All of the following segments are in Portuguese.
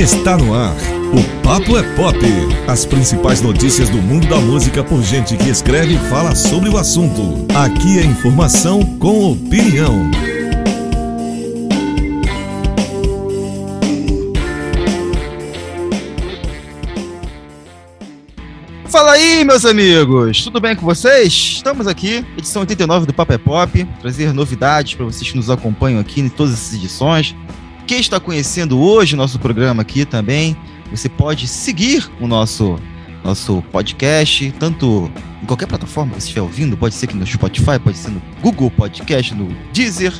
Está no ar. O Papo é Pop. As principais notícias do mundo da música por gente que escreve e fala sobre o assunto. Aqui é informação com opinião. Fala aí, meus amigos! Tudo bem com vocês? Estamos aqui, edição 89 do Papo é Pop, trazer novidades para vocês que nos acompanham aqui em todas essas edições. Quem está conhecendo hoje o nosso programa aqui também, você pode seguir o nosso, nosso podcast, tanto em qualquer plataforma que você estiver ouvindo, pode ser aqui no Spotify, pode ser no Google Podcast, no Deezer,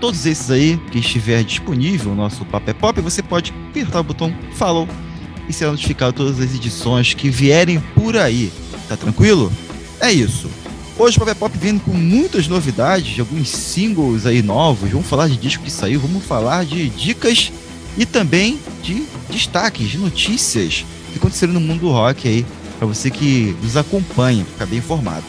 todos esses aí que estiver disponível o nosso Papo é Pop, você pode apertar o botão Follow e será notificado todas as edições que vierem por aí. Tá tranquilo? É isso. Hoje o Pop Pop vem com muitas novidades, de alguns singles aí novos. Vamos falar de disco que saiu, vamos falar de dicas e também de destaques, de notícias que aconteceram no mundo do rock aí, para você que nos acompanha, ficar bem informado.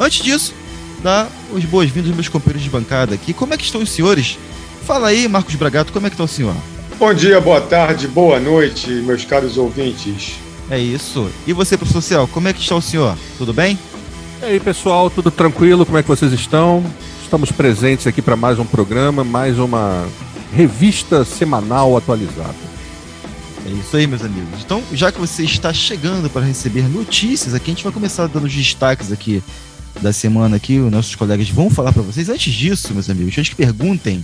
Antes disso, dá os boas-vindas aos meus companheiros de bancada aqui. Como é que estão os senhores? Fala aí, Marcos Bragato, como é que está o senhor? Bom dia, boa tarde, boa noite, meus caros ouvintes. É isso. E você, professor Céu, como é que está o senhor? Tudo bem? E aí, pessoal, tudo tranquilo? Como é que vocês estão? Estamos presentes aqui para mais um programa, mais uma revista semanal atualizada. É isso aí, meus amigos. Então, já que você está chegando para receber notícias aqui, a gente vai começar dando os destaques aqui da semana aqui, os nossos colegas vão falar para vocês. Antes disso, meus amigos, antes que perguntem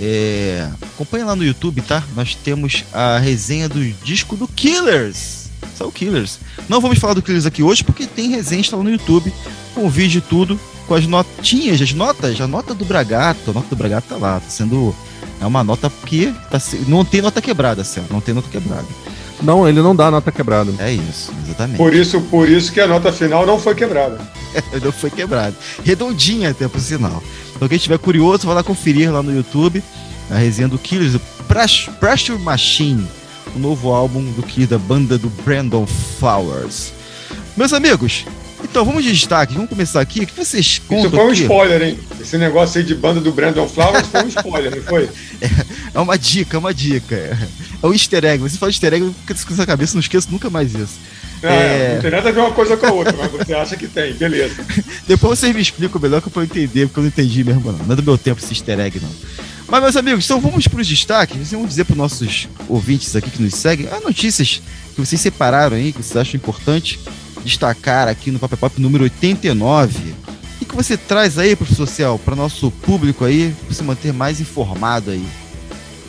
é, acompanha lá no YouTube, tá? Nós temos a resenha do disco do Killers. São Killers. Não vamos falar do Killers aqui hoje porque tem resenha lá no YouTube, com o vídeo e tudo, com as notinhas, as notas, a nota do Bragato. A nota do Bragato tá lá, tá sendo. É uma nota que tá, não tem nota quebrada, Céu. Não tem nota quebrada. Não, ele não dá nota quebrada. É isso, exatamente. Por isso, por isso que a nota final não foi quebrada. não foi quebrada. Redondinha até por sinal. Então quem estiver curioso, vai lá conferir lá no YouTube a resenha do Killers, do Pressure Machine, o novo álbum do que da banda do Brandon Flowers. Meus amigos, então vamos de destaque, vamos começar aqui. O que vocês contam? Isso foi um aqui? spoiler, hein? Esse negócio aí de banda do Brandon Flowers foi um spoiler, não foi? É, é uma dica, é uma dica. É um easter egg. Você fala easter egg, fica com essa cabeça, não esqueço nunca mais isso. É, é... Não tem nada a ver uma coisa com a outra, mas você acha que tem, beleza. Depois vocês me explicam melhor que eu pra entender, porque eu não entendi mesmo, não. Não é do meu tempo esse easter egg, não. Mas, meus amigos, então vamos para os destaques. Vocês vão dizer para os nossos ouvintes aqui que nos seguem as notícias que vocês separaram aí, que vocês acham importante destacar aqui no Papo Pop número 89. O que você traz aí, professor Céu, para nosso público aí, para se manter mais informado aí?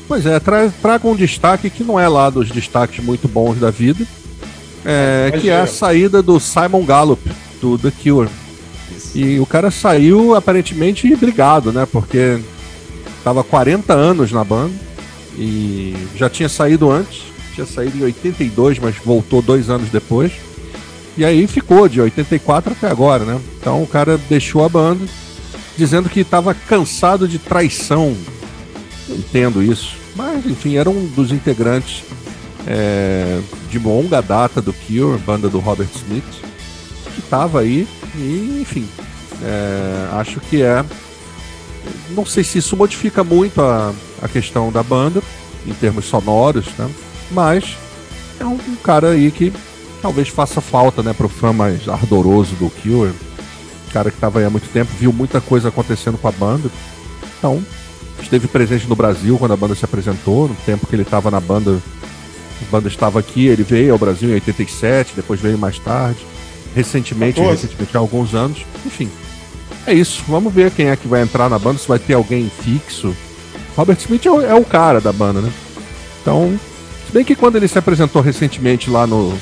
Pois é, tra traga um destaque que não é lá dos destaques muito bons da vida, é, que é a saída do Simon Gallup, do The Cure. Isso. E o cara saiu aparentemente brigado, né? Porque tava 40 anos na banda e já tinha saído antes, tinha saído em 82, mas voltou dois anos depois. E aí ficou de 84 até agora, né? Então o cara deixou a banda dizendo que estava cansado de traição. Entendo isso. Mas, enfim, era um dos integrantes é, de longa data do Cure, banda do Robert Smith, que estava aí e, enfim, é, acho que é. Não sei se isso modifica muito a, a questão da banda, em termos sonoros, né? mas é um, um cara aí que talvez faça falta né, para o fã mais ardoroso do Cure. Cara que estava aí há muito tempo, viu muita coisa acontecendo com a banda. Então, esteve presente no Brasil quando a banda se apresentou, no tempo que ele estava na banda a banda estava aqui, ele veio ao Brasil em 87, depois veio mais tarde. Recentemente, 14. recentemente há alguns anos. Enfim, é isso. Vamos ver quem é que vai entrar na banda, se vai ter alguém fixo. Robert Smith é o, é o cara da banda, né? Então, se bem que quando ele se apresentou recentemente lá no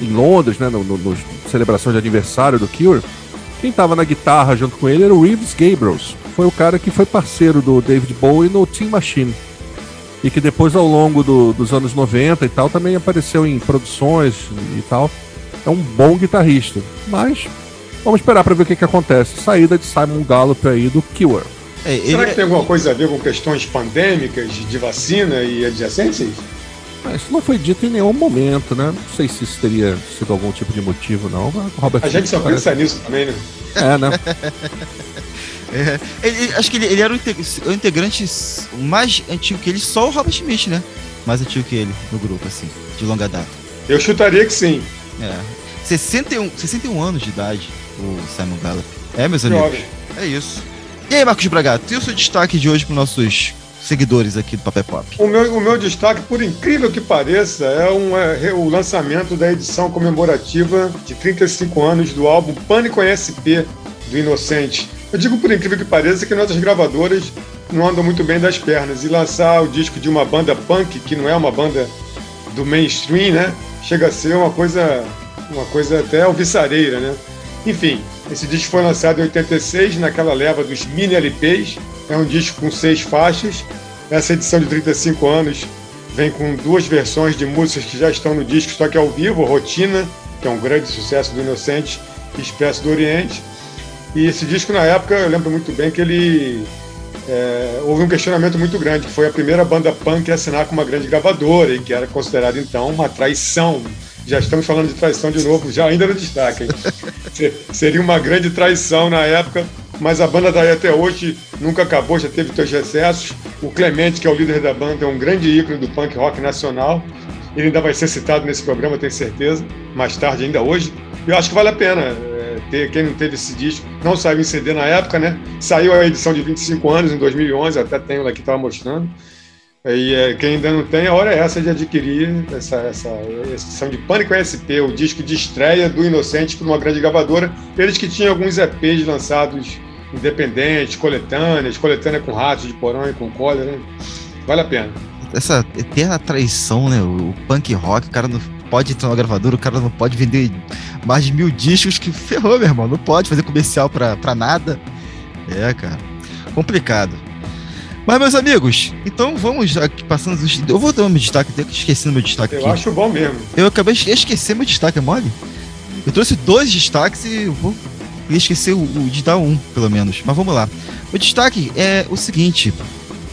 em Londres, né, no, no, no celebração de aniversário do Cure, quem estava na guitarra junto com ele era o Reeves Gabriels. Foi o cara que foi parceiro do David Bowie no Team Machine e que depois ao longo do, dos anos 90 e tal também apareceu em produções e tal. É um bom guitarrista, mas vamos esperar para ver o que, que acontece. Saída de Simon Gallup aí do Cure. É, Será que é- tem alguma coisa a ver com questões pandêmicas de vacina e adjacências? Mas isso não foi dito em nenhum momento, né? Não sei se isso teria sido algum tipo de motivo, não. Robert a gente só parece... pensa nisso também, né? É, né? É, ele, acho que ele, ele era o integrante mais antigo que ele, só o Robert Smith, né? mais antigo que ele no grupo, assim, de longa data. Eu chutaria que sim. É. 61, 61 anos de idade, o Simon Gallup. É, meus amigos. Jovem. É isso. E aí, Marcos Bragato, e o seu destaque de hoje para nossos seguidores aqui do Papel Pop? O meu, o meu destaque, por incrível que pareça, é, um, é o lançamento da edição comemorativa de 35 anos do álbum Pânico SP do Inocente. Eu digo por incrível que pareça que nossas gravadoras não andam muito bem das pernas e lançar o disco de uma banda punk que não é uma banda do mainstream, né? Chega a ser uma coisa, uma coisa até alvissareira, né? Enfim, esse disco foi lançado em 86, naquela leva dos mini LPs. É um disco com seis faixas. Essa edição de 35 anos vem com duas versões de músicas que já estão no disco, só que ao vivo, Rotina, que é um grande sucesso do Inocente, e Expresso do Oriente. E esse disco, na época, eu lembro muito bem que ele. é, houve um questionamento muito grande, que foi a primeira banda punk a assinar com uma grande gravadora, e que era considerada, então, uma traição. Já estamos falando de traição de novo, já ainda no destaque. hein? Se- Seria uma grande traição na época, mas a banda daí até hoje nunca acabou, já teve seus recessos. O Clemente, que é o líder da banda, é um grande ícone do punk rock nacional. Ele ainda vai ser citado nesse programa, tenho certeza, mais tarde, ainda hoje. Eu acho que vale a pena é, ter, quem não teve esse disco. Não saiu em CD na época, né? Saiu a edição de 25 anos, em 2011, até tenho aqui, estava mostrando. E é, quem ainda não tem, a hora é essa de adquirir essa, essa edição de Pânico SP, o disco de estreia do Inocente por uma grande gravadora. Eles que tinham alguns EPs lançados independentes, coletâneas, coletânea com ratos de porão e com cólera. né? Vale a pena. Essa eterna traição, né? O, punk rock, o cara não pode entrar na gravadora, o cara não pode vender mais de mil discos, que ferrou, meu irmão. Não pode fazer comercial pra, pra nada. É, cara. Complicado. Mas, meus amigos, então vamos aqui passando os. Eu vou dar um destaque, que esqueci meu destaque Eu aqui. acho bom mesmo. Eu acabei de esquecer meu destaque, é mole? Eu trouxe dois destaques e eu vou esquecer o, o de dar um, pelo menos. Mas vamos lá. O destaque é o seguinte: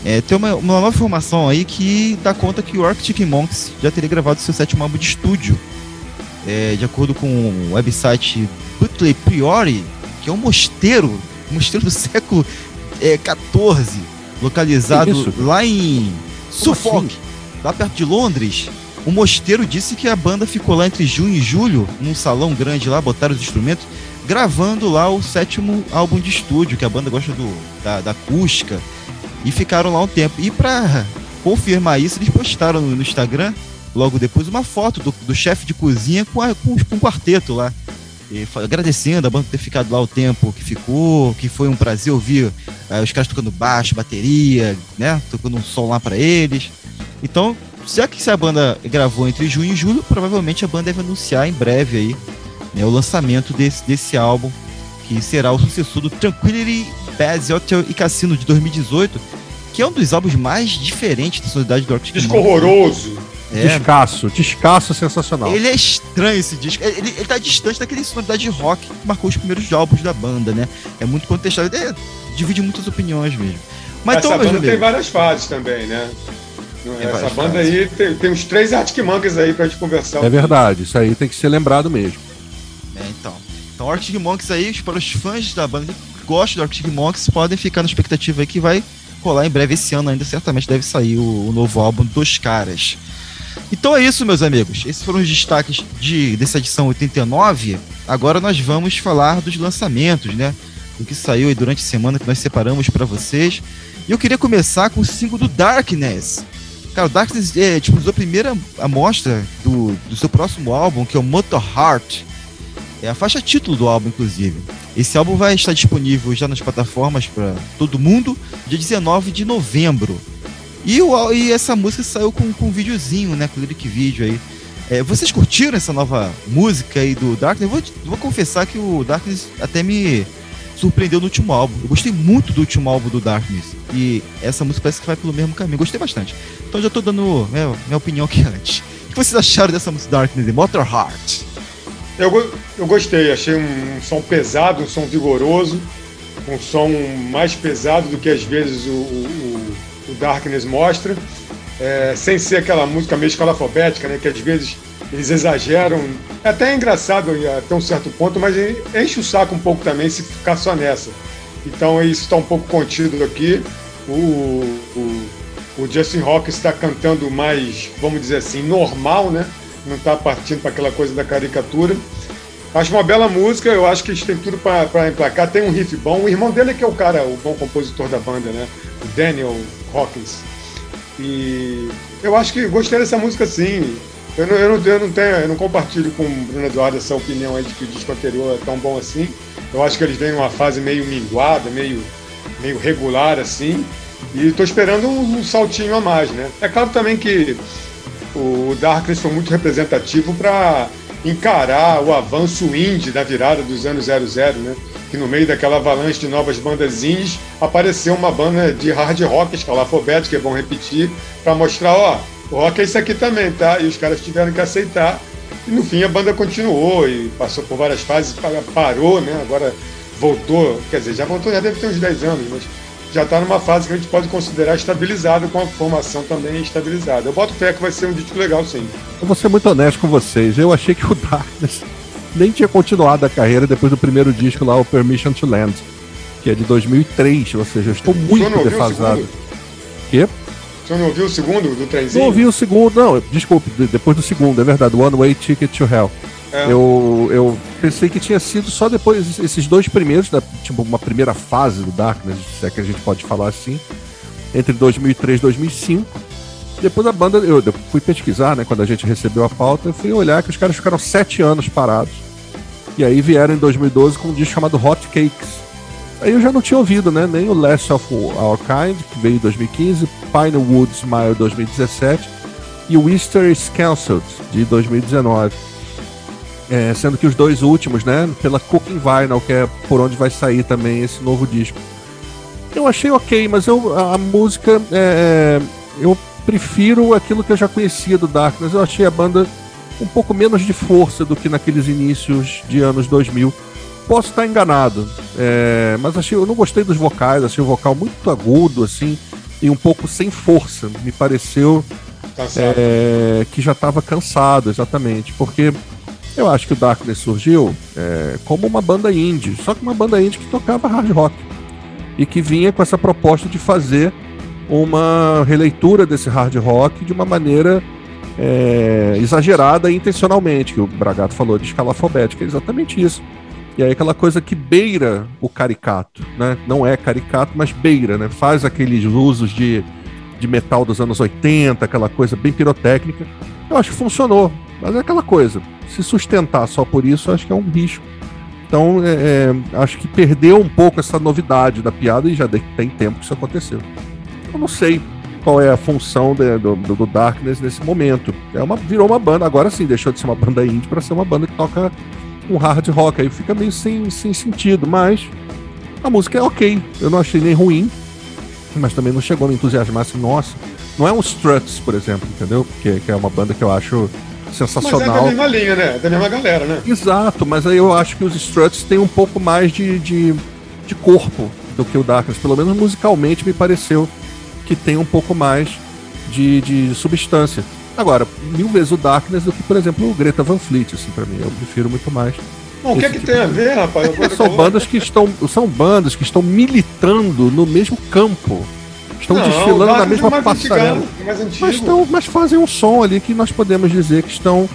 é, tem uma, uma nova informação aí que dá conta que o Arctic Monks já teria gravado seu sétimo álbum de estúdio. É, de acordo com o website Butley Priori, que é um mosteiro, um mosteiro do século é, 14, localizado lá em Suffolk, assim? lá perto de Londres. O mosteiro disse que a banda ficou lá entre junho e julho, num salão grande lá, botaram os instrumentos, gravando lá o sétimo álbum de estúdio, que a banda gosta do, da, da acústica, e ficaram lá um tempo. E pra confirmar isso, eles postaram no, no Instagram, logo depois, uma foto do, do chefe de cozinha com, a, com, com um quarteto lá. E agradecendo a banda ter ficado lá o tempo que ficou, que foi um prazer ouvir eh, os caras tocando baixo, bateria, né? Tocando um som lá pra eles. Então, já que se a banda gravou entre junho e julho, provavelmente a banda deve anunciar em breve aí né, o lançamento desse, desse álbum, que será o sucessor do Tranquility Bad Hotel e Cassino de 2018, que é um dos álbuns mais diferentes da sonoridade do Arctic Disco horroroso. É, Descasso, descasso sensacional. ele é estranho esse disco. Ele, ele tá distante daquele sonoridade de rock que marcou os primeiros álbuns da banda, né? É muito contestado. É, divide muitas opiniões mesmo. Mas Essa então, banda tem várias fases também, né? Tem Essa banda fases. aí tem, tem uns três Arctic Monkeys aí pra gente conversar. É verdade, isso aí tem que ser lembrado mesmo. É, então. Então, Arctic Monkeys aí, para os fãs da banda que gostam do Arctic Monkeys, podem ficar na expectativa aí que vai rolar em breve esse ano ainda, certamente deve sair o, o novo álbum dos caras. Então é isso, meus amigos. Esses foram os destaques de, dessa edição 89. Agora nós vamos falar dos lançamentos, né? Do que saiu aí durante a semana que nós separamos para vocês. E eu queria começar com o single do Darkness. Cara, o Darkness é, tipo, a primeira amostra do, do seu próximo álbum, que é o Motor Heart. É a faixa título do álbum, inclusive. Esse álbum vai estar disponível já nas plataformas para todo mundo, dia 19 de novembro. E, o, e essa música saiu com, com um videozinho, né? Com lyric vídeo aí. É, vocês curtiram essa nova música aí do Darkness? Eu vou, vou confessar que o Darkness até me surpreendeu no último álbum. Eu gostei muito do último álbum do Darkness. E essa música parece que vai pelo mesmo caminho. Gostei bastante. Então já tô dando minha, minha opinião aqui antes. O que vocês acharam dessa música Darkness de Motor Heart? Eu, eu gostei, achei um, um som pesado, um som vigoroso, um som mais pesado do que às vezes o, o- o- o Darkness mostra, é, sem ser aquela música meio escalafobética, né, que às vezes eles exageram. É até engraçado até um certo ponto, mas enche o saco um pouco também se ficar só nessa. Então isso está um pouco contido aqui. O, o, o Justin Hawkins está cantando mais, vamos dizer assim, normal, né? Não está partindo para aquela coisa da caricatura. Acho uma bela música, eu acho que eles têm tudo para emplacar. Tem um riff bom. O irmão dele é que é o cara, o bom compositor da banda, né? O Daniel Hawkins. E eu acho que gostei dessa música sim. Eu não, eu não, eu não, tenho, eu não compartilho com o Bruno Eduardo essa opinião aí de que o disco anterior é tão bom assim. Eu acho que eles vêm numa fase meio minguada, meio, meio regular assim. E estou esperando um, um, saltinho a mais, né? É claro também que o Darkness foi muito representativo para encarar o avanço indie da virada dos anos 00, né? Que no meio daquela avalanche de novas bandas indies apareceu uma banda de hard rock, escalafobética, é bom repetir, para mostrar, ó, o rock é isso aqui também, tá? E os caras tiveram que aceitar. E no fim a banda continuou e passou por várias fases, parou, né? Agora voltou, quer dizer, já voltou, já deve ter uns 10 anos, mas já está numa fase que a gente pode considerar estabilizado, com a formação também estabilizada. Eu boto fé que vai ser um disco legal, sim. Eu vou ser muito honesto com vocês. Eu achei que o Darkness nem tinha continuado a carreira depois do primeiro disco lá, o Permission to Land, que é de 2003, ou seja, eu estou muito defasado. O quê? Você não ouviu o segundo do trenzinho? Não ouvi o segundo, não, desculpe, depois do segundo, é verdade, One Way Ticket to Hell. É. Eu, eu pensei que tinha sido só depois, esses dois primeiros, da, tipo, uma primeira fase do Darkness, se é que a gente pode falar assim, entre 2003 e 2005. Depois a banda, eu, fui pesquisar, né, quando a gente recebeu a pauta, eu fui olhar que os caras ficaram sete anos parados. E aí vieram em 2012 com um disco chamado Hot Cakes. Aí eu já não tinha ouvido, né, nem o Last of Our Kind, que veio em 2015, Pinewood Smile 2017 e o Easter is Cancelled de 2019. É, sendo que os dois últimos, né, pela Cooking Vinyl, que é por onde vai sair também esse novo disco. Eu achei ok, mas eu, a, a música, é, é, eu prefiro aquilo que eu já conhecia do Darkness. Eu achei a banda um pouco menos de força do que naqueles inícios de anos 2000. Posso estar enganado, é, mas achei, eu não gostei dos vocais, achei o vocal muito agudo, assim, e um pouco sem força. Me pareceu é, que já estava cansado, exatamente, porque eu acho que o Darkness surgiu é, como uma banda indie, só que uma banda indie que tocava hard rock e que vinha com essa proposta de fazer uma releitura desse hard rock de uma maneira é, exagerada intencionalmente, que o Bragato falou de escalafobética, é exatamente isso. E aí aquela coisa que beira o caricato, né? Não é caricato, mas beira, né? Faz aqueles usos de, de metal dos anos 80, aquela coisa bem pirotécnica. Eu acho que funcionou. Mas é aquela coisa, se sustentar só por isso, acho que é um risco. Então, é, é, acho que perdeu um pouco essa novidade da piada e já tem tempo que isso aconteceu. Eu não sei qual é a função de, do, do, Darkness nesse momento. É uma, virou uma banda, agora sim, deixou de ser uma banda indie para ser uma banda que toca um hard rock. Aí fica meio sem, sem sentido, mas a música é ok. Eu não achei nem ruim, mas também não chegou a me entusiasmar assim, nossa. Não é um Struts, por exemplo, entendeu? Que, que é uma banda que eu acho sensacional. Mas é da mesma linha, né? É da mesma galera, né? Exato, mas aí eu acho que os Struts têm um pouco mais de, de, de corpo do que o Darkness. Pelo menos musicalmente me pareceu que tem um pouco mais de, de substância. Agora, mil vezes o Darkness do que, por exemplo, o Greta Van Fleet, assim, pra mim. Eu prefiro muito mais. Bom, o que é que tipo tem a ver, rapaz? são bandas que estão são bandas que estão militando no mesmo campo Estão não, desfilando na mesma é passarela. mas, estão, mas fazem um som ali que nós podemos dizer que estão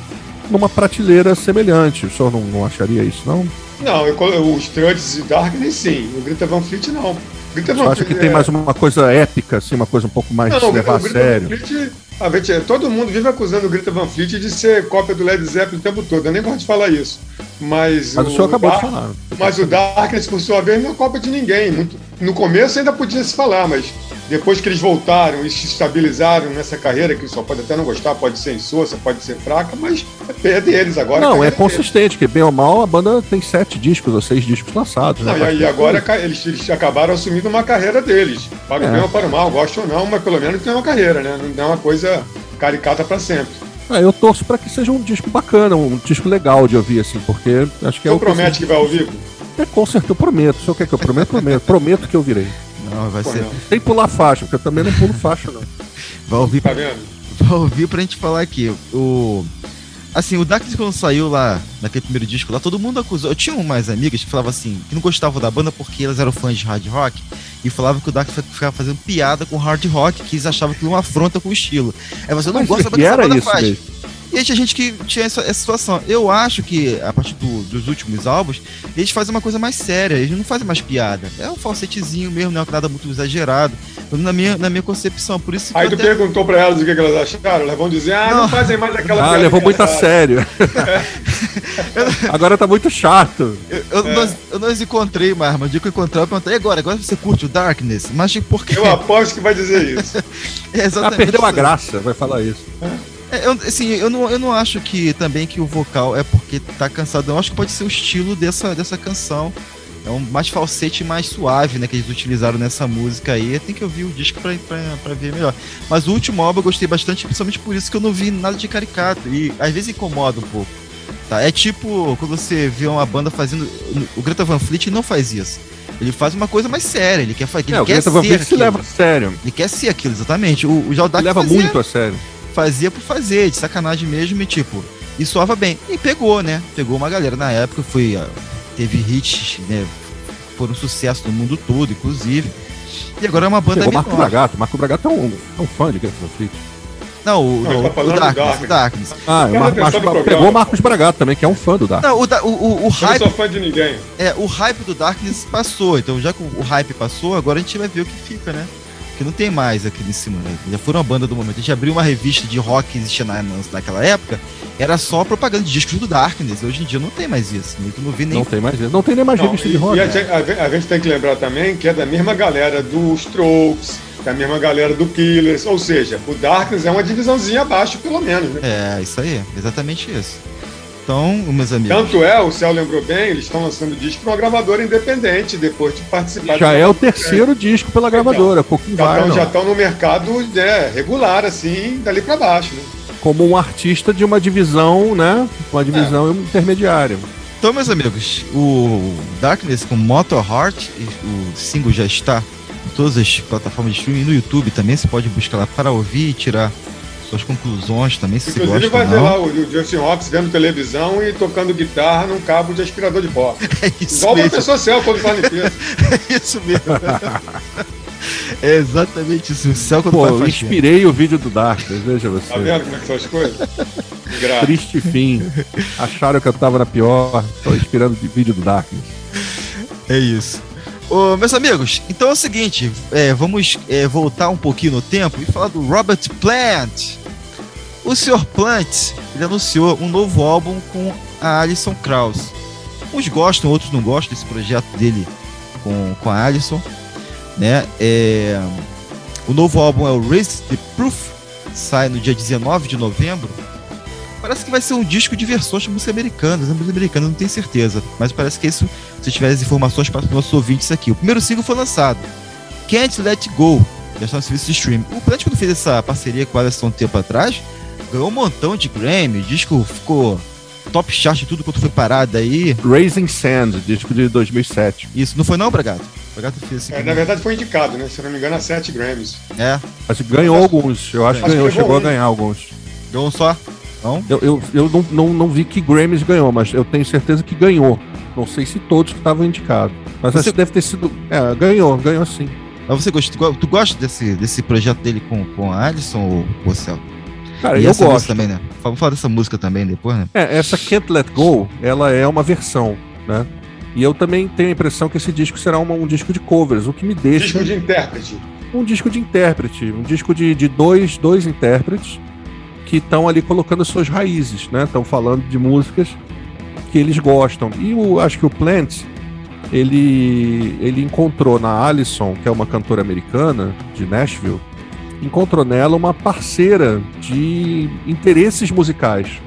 numa prateleira semelhante. O senhor não, não acharia isso, não? Não, eu, os Struts e Darkness sim. O Greta Van Fleet não. Greta Van acha que é... tem mais uma coisa épica, assim, uma coisa um pouco mais não, de levar a sério? Fleet, a gente, todo mundo vive acusando o Greta Van Fleet de ser cópia do Led Zeppelin o tempo todo. Eu nem gosto de falar isso. Mas, mas o, o senhor acabou Dark, de falar. Mas o Darkness, por sua vez, não é cópia de ninguém. Muito, no começo ainda podia se falar, mas depois que eles voltaram e se estabilizaram nessa carreira, que só pode até não gostar, pode ser insossa, pode ser fraca, mas é deles agora. Não, é consistente, que bem ou mal a banda tem sete discos ou seis discos lançados. Né? Não, e agora eles, eles, acabaram assumindo uma carreira deles. Para o é. bem ou para o mal, gosto ou não, mas pelo menos tem uma carreira, né? Não é uma coisa caricata para sempre. Ah, eu torço para que seja um disco bacana, um disco legal de ouvir, assim, porque acho que é o. Você promete que vai ouvir? É, com certeza, eu prometo. Se eu quer que eu prometo, prometo. prometo que eu virei. Não, vai Pô, ser. Não. Sem pular faixa, porque eu também não pulo faixa, não. Vai ouvir. Tá vendo? Vai ouvir pra gente falar aqui. O. Assim, o Darkness quando saiu lá, naquele primeiro disco lá, todo mundo acusou. Eu tinha umas amigas que falavam assim, que não gostavam da banda porque elas eram fãs de hard rock e falavam que o Darkness ficava fazendo piada com hard rock, que eles achavam que uma afronta com o estilo. Aí você não Mas gosta que era banda isso faz. mesmo. E aí tinha gente que tinha essa, essa situação. Eu acho que, a partir do- dos últimos álbuns, eles fazem uma coisa mais séria, eles não fazem mais piada. É um falsetezinho mesmo, não é nada muito exagerado. Na minha, na minha concepção. Por isso que Aí tu até- perguntou pra elas o que elas acharam, elas vão dizer, ah, não, Não. fazem mais aquela Ah, piada levou muito a sério. Agora tá muito chato. Eu, eu, É. não, eu não os encontrei mais, mas o dia que eu encontrei, eu perguntei, "E agora, agora você curte o Darkness? Mas tipo, por quê? Eu aposto que vai dizer isso. É Ah, perdeu a graça, vai falar isso. É, eu, assim, eu não, eu não acho que também que o vocal é porque tá cansado. Eu acho que pode ser o estilo dessa, dessa canção. É um mais falsete mais suave, né? Que eles utilizaram nessa música aí. Tem que ouvir o disco pra, pra, pra ver melhor. Mas o último álbum eu gostei bastante, principalmente por isso que eu não vi nada de caricato. E às vezes incomoda um pouco. Tá? É tipo quando você vê uma banda fazendo. O Greta Van Fleet não faz isso. Ele faz uma coisa mais séria. Ele quer, fa- ele É, o quer Greta ser Van Fleet se leva a sério. Ele quer ser aquilo, exatamente. O, o Jaldak leva fazia- muito a sério. Fazia por fazer, de sacanagem mesmo, e tipo, e soava bem. E pegou, né? Pegou uma galera na época, foi. Teve hits, né? Foram um sucesso no mundo todo, inclusive. E agora é uma banda Pegou Marco menor. Bragato. Marco Bragato é um, é um fã de Van Fleet. Não, o, Não, o- tá o do Darkness, Darkness. Darkness. Ah, o Mar- atenção Marcos- programa, pegou o. Marcos Bragato também, que é um fã do Dark. Não, o, da- o, o, o Eu não hype, sou fã de ninguém. é, o hype do Darkness passou. Então, já que o hype passou, agora a gente vai ver o que fica, né? Que não tem mais aqui em cima. Né? Já foram a banda do momento. A gente abriu uma revista de rock que existia na, naquela época, era só propaganda de discos do Darkness. Hoje em dia não tem mais isso. né? Tu não vê nem Não tem mais isso. Não tem nem mais Não, revista e, de rock. e a, gente- a a gente tem que lembrar também que é da mesma galera do Strokes, da mesma galera do Killers, ou seja, o Darkness é uma divisãozinha abaixo, pelo menos, né? É, isso aí, exatamente isso. Então, meus amigos. Tanto é, o Céu lembrou bem, eles estão lançando disco para uma gravadora independente, depois de participar Já de é o terceiro disco pela gravadora, pouquinho vai, Já não. estão no mercado né, regular, assim, dali para baixo, né? Como um artista de uma divisão, né? Uma divisão intermediária. Então, meus amigos, o Darkness com Motor Heart, o single já está em todas as plataformas de streaming, no YouTube também, você pode buscar lá para ouvir e tirar suas conclusões também, se Inclusive você gosta vai ver lá o, o Justin Hawkes vendo televisão e tocando guitarra num cabo de aspirador de pó. É isso Igual o mesmo, professor Céu quando faz limpeza. é isso mesmo. é exatamente isso, o céu quando Pô, eu inspirei o vídeo do Darkness, veja você. Tá vendo como é que são as coisas? Grato. Triste fim. Acharam que eu tava na pior. Tô inspirando o vídeo do Darkness. É isso. Ô, meus amigos, então é o seguinte, é, vamos é, voltar um pouquinho no tempo e falar do Robert Plant. O Sr. Plant, ele anunciou um novo álbum com a Alison Krauss. Uns gostam, outros não gostam desse projeto dele com, com a Alison. Né? É, o novo álbum é o Raise the Proof, sai no dia 19 de novembro. Parece que vai ser um disco de versões de música americana, das músicas americanas, não tenho certeza. Mas parece que é isso se tiver as informações para os nossos ouvintes aqui. O primeiro single foi lançado. Can't Let Go. Já está no serviço de streaming. O Plant, quando fez essa parceria com a Alison um tempo atrás, ganhou um montão de Grammy. O disco ficou top chart de tudo quanto foi parado aí. Raising Sand, disco de 2007. Isso, não foi não, Bragato? Bragato fez esse É, na verdade foi indicado, né? Se eu não me engano, a 7 Grammys. É, Mas ganhou alguns. Eu acho que Acho que ganhou, chegou a um. ganhar alguns. ganhou um só. Não? Eu, eu, eu não, não, não vi que Grammys ganhou, mas eu tenho certeza que ganhou. Não sei se todos que estavam indicados. Mas Você- acho que deve ter sido. É, ganhou, ganhou sim. Mas você gosta, tu, go- tu gosta desse, desse projeto dele com, com a Alison ou o Céu? Cara, e eu gosto. também, né? Vamos falar dessa música também depois, né? É, essa Can't Let Go, ela é uma versão, né? E eu também tenho a impressão que esse disco será uma- um disco de covers, o que me deixa Disco de intérprete. um disco de intérprete, um disco de, de dois, dois intérpretes que estão ali colocando as suas raízes, né? Estão falando de músicas que eles gostam. E o, acho que o Plant, ele, ele encontrou na Alison, que é uma cantora americana de Nashville, encontrou nela uma parceira de interesses musicais.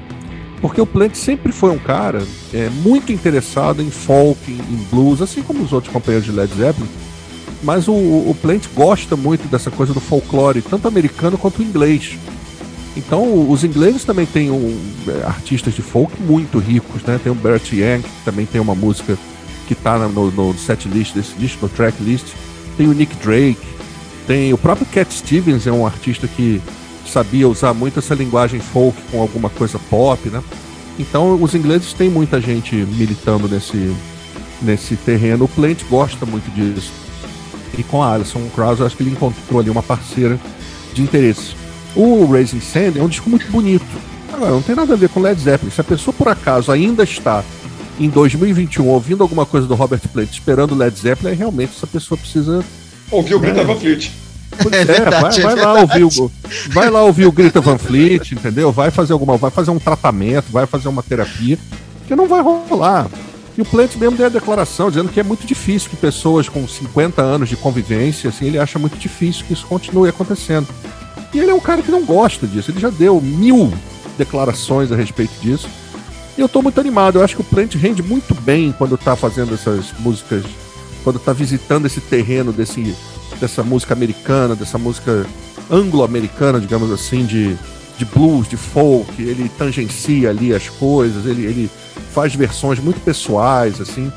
Porque o Plant sempre foi um cara é, muito interessado em folk, em, em blues, assim como os outros companheiros de Led Zeppelin. Mas o, o Plant gosta muito dessa coisa do folclore, tanto americano quanto inglês. Então, os ingleses também têm um, é, artistas de folk muito ricos, né? Tem o Bert Young, que também tem uma música que tá na- no, no set list desse disco, no track list. Tem o Nick Drake, tem o próprio Cat Stevens, é um artista que sabia usar muito essa linguagem folk com alguma coisa pop, né? Então os ingleses têm muita gente militando nesse, nesse terreno. O Plant gosta muito disso. E com a Alison Krauss, acho que ele encontrou ali uma parceira de interesse. O Raising Sand é um disco muito bonito. Agora, não tem nada a ver com Led Zeppelin. Se a pessoa por acaso ainda está em 2021 ouvindo alguma coisa do Robert Plant esperando Led Zeppelin, realmente essa pessoa precisa. Ouvir o Greta é. Van Fleet. É, verdade, vai, vai é lá ouvir o, vai lá ouvir o Greta Van Fleet, entendeu? Vai fazer alguma, vai fazer um tratamento, vai fazer uma terapia, que não vai rolar. E o Plant mesmo deu a declaração dizendo que é muito difícil que pessoas com 50 anos de convivência, assim, ele acha muito difícil que isso continue acontecendo. E ele é um cara que não gosta disso, ele já deu mil declarações a respeito disso. E eu tô muito animado, eu acho que o Plant rende muito bem quando tá fazendo essas músicas, quando tá visitando esse terreno desse, dessa música americana, dessa música anglo-americana, digamos assim, de, de blues, de folk, ele tangencia ali as coisas, ele, ele faz versões muito pessoais, assim.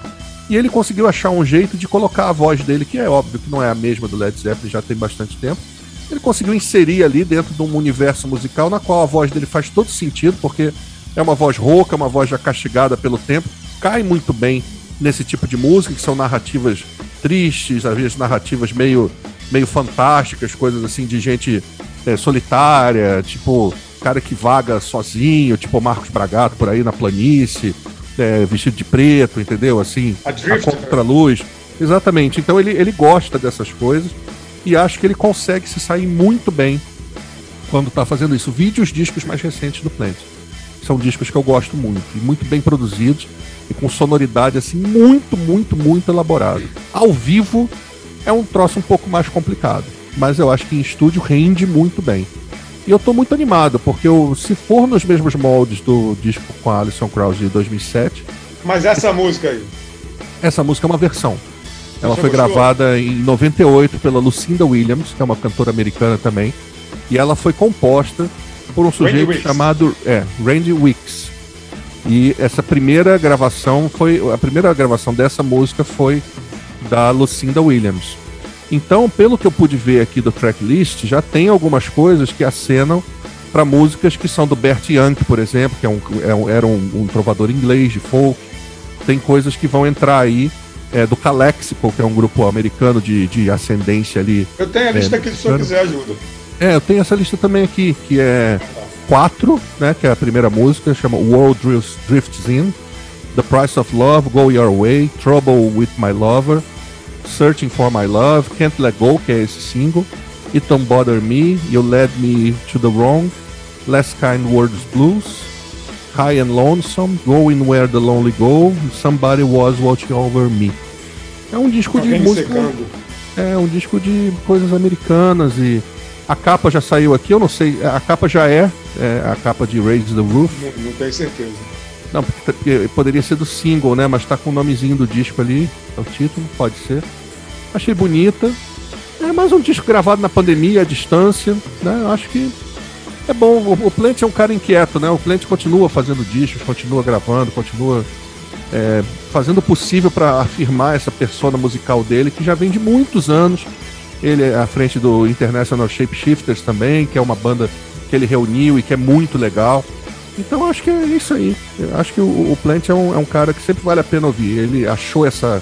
E ele conseguiu achar um jeito de colocar a voz dele, que é óbvio que não é a mesma do Led Zeppelin, já tem bastante tempo. Ele conseguiu inserir ali dentro de um universo musical na qual a voz dele faz todo sentido, porque é uma voz rouca, uma voz já castigada pelo tempo, cai muito bem nesse tipo de música, que são narrativas tristes, às vezes narrativas meio, meio fantásticas, coisas assim de gente é, solitária, tipo cara que vaga sozinho, tipo Marcos Bragato por aí na planície, é, vestido de preto, entendeu? Assim, a, a contra-luz. Exatamente. Então ele, ele gosta dessas coisas e acho que ele consegue se sair muito bem quando está fazendo isso. Vídeos discos mais recentes do Plant. São discos que eu gosto muito, e muito bem produzidos e com sonoridade assim muito, muito, muito elaborado. Ao vivo é um troço um pouco mais complicado, mas eu acho que em estúdio rende muito bem. E eu tô muito animado, porque eu, se for nos mesmos moldes do disco com a Alison Krauss de 2007. Mas essa música aí? Essa música é uma versão. Ela foi gravada em 98 pela Lucinda Williams, que é uma cantora americana também. E ela foi composta por um sujeito chamado é, Randy Wicks. E essa primeira gravação foi. A primeira gravação dessa música foi da Lucinda Williams. Então, pelo que eu pude ver aqui do tracklist, já tem algumas coisas que acenam para músicas que são do Bert Young, por exemplo, que é um, é um, era um, um, trovador inglês de folk. Tem coisas que vão entrar aí é, do Calexico, que é um grupo americano de, de ascendência ali. Eu tenho a é, lista aqui se o senhor quiser ajuda. É, eu tenho essa lista também aqui, que é 4, né, que é a primeira música, chama World Drifts In, The Price of Love, Go Your Way, Trouble with My Lover, Searching for My Love, Can't Let Go, que é esse single, It Don't Bother Me, You Led Me to the Wrong, Last Kind Words Blues, High and Lonesome, Going Where the Lonely Go, Somebody Was Watching Over Me. É um disco de música. Secando. É um disco de coisas americanas e a capa já saiu aqui, eu não sei, a capa já é, é a capa de Raise the Roof. Não, não tenho certeza. Não, porque poderia ser do single, né? Mas tá com o nomezinho do disco ali, é o título, pode ser. Achei bonita. É mais um disco gravado na pandemia, à distância, né? Eu acho que é bom. O, Plant é um cara inquieto, né? O Plant continua fazendo discos, continua gravando, continua é, fazendo o possível para afirmar essa persona musical dele, que já vem de muitos anos. Ele é à frente do International Shapeshifters também, que é uma banda que ele reuniu e que é muito legal. Então acho que é isso aí. Eu acho que o, o Plant é um, é um, cara que sempre vale a pena ouvir. Ele achou essa,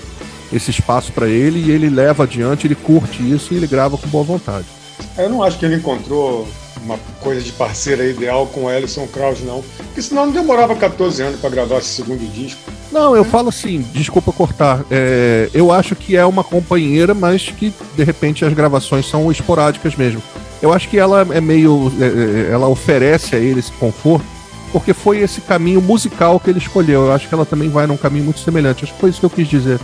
esse espaço para ele e ele leva adiante, ele curte isso e ele grava com boa vontade. Eu não acho que ele encontrou uma coisa de parceira ideal com o Ellison Krauss, não. Porque senão não demorava 14 anos para gravar esse segundo disco. Não, eu falo assim, desculpa cortar. É, eu acho que é uma companheira, mas que de repente as gravações são esporádicas mesmo. Eu acho que ela é meio. É, é ela oferece a ele esse conforto porque foi esse caminho musical que ele escolheu. Eu acho que ela também vai num caminho muito semelhante. Acho que foi isso que eu quis dizer.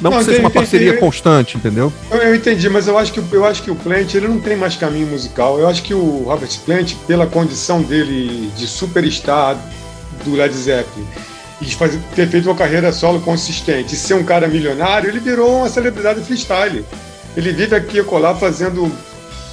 Não, não que seja uma parceria entendi. constante, entendeu? Eu, eu, entendi, mas eu acho que eu acho que o Plant ele não tem mais caminho musical. Eu acho que o Robert Plant, pela condição dele de superstar do Led Zeppelin e fazer, ter feito uma carreira solo consistente, e ser um cara milionário, ele virou uma celebridade freestyle. Ele vive aqui e colar fazendo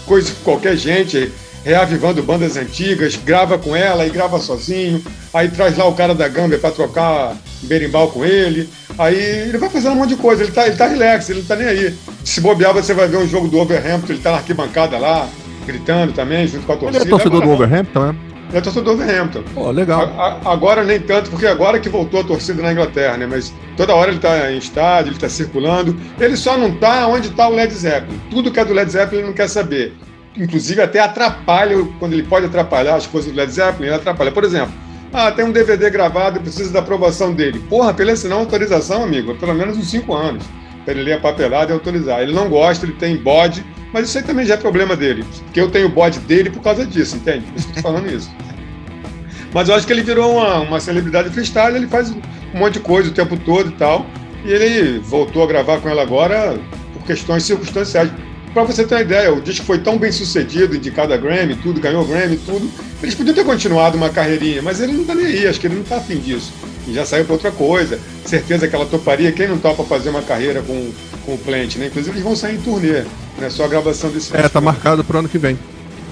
coisas com qualquer gente reavivando bandas antigas, grava com ela e grava sozinho, aí traz lá o cara da Gambia para trocar berimbau com ele, aí ele vai fazendo um monte de coisa, ele tá, ele tá relax, ele não tá nem aí. Se bobear, você vai ver um jogo do Overhampton, ele tá na arquibancada lá, gritando também, junto com a torcida. Ele é torcedor do Overhampton, é? Ele é torcedor do Hampton. Pô, legal. A, a, agora nem tanto, porque agora que voltou a torcida na Inglaterra, né? Mas toda hora ele está em estádio, ele está circulando. Ele só não está onde está o Led Zeppelin. Tudo que é do Led Zeppelin ele não quer saber. Inclusive até atrapalha, quando ele pode atrapalhar as coisas do Led Zeppelin, ele atrapalha. Por exemplo, ah, tem um DVD gravado e precisa da aprovação dele. Porra, pra ele assinar uma autorização, amigo, é pelo menos uns 5 anos. Pra ele ler a papelada e autorizar. Ele não gosta, ele tem bode, mas isso aí também já é problema dele. Porque eu tenho bode dele por causa disso, entende? Por isso que eu tô falando isso. Mas eu acho que ele virou uma, uma celebridade freestyle, ele faz um monte de coisa o tempo todo e tal. E ele voltou a gravar com ela agora por questões circunstanciais. Para você ter uma ideia, o disco foi tão bem sucedido, indicado a Grammy, tudo, ganhou Grammy, tudo. Eles podiam ter continuado uma carreirinha, mas ele não tá nem aí, acho que ele não tá afim disso. E já saiu para outra coisa. Certeza que ela toparia. Quem não topa fazer uma carreira com, com o Plant, né? Inclusive, eles vão sair em turnê, né? Só a gravação desse É, tá marcado pro ano que vem.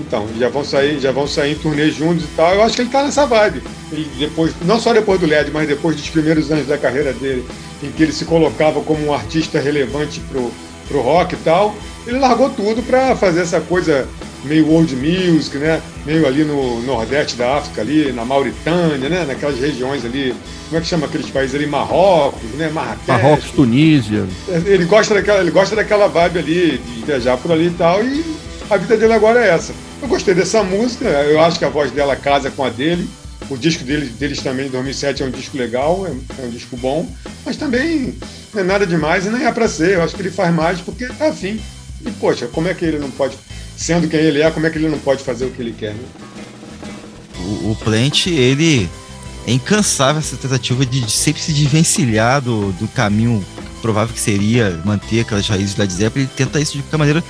Então, já vão sair, já vão sair em turnê juntos e tal. Eu acho que ele tá nessa vibe. Ele depois, não só depois do LED, mas depois dos primeiros anos da carreira dele, em que ele se colocava como um artista relevante pro, pro rock e tal ele largou tudo para fazer essa coisa meio world music, né? Meio ali no nordeste da África, ali na Mauritânia, né? Naquelas regiões ali, como é que chama aqueles países ali? Marrocos, né? Marrakech. Marrocos, Tunísia. Ele gosta daquela, ele gosta daquela vibe ali de viajar por ali e tal. E a vida dele agora é essa. Eu gostei dessa música. Eu acho que a voz dela casa com a dele. O disco deles, deles também, 2007, é um disco legal, é, é um disco bom, mas também não é nada demais e nem é para ser. Eu acho que ele faz mais porque tá afim. E, poxa, como é que ele não pode, sendo quem ele é, como é que ele não pode fazer o que ele quer, né? O, o Plant, ele é incansável essa tentativa de, de sempre se desvencilhar do, do caminho provável que seria manter aquelas raízes da Led Zeppelin. Ele tenta isso de qualquer maneira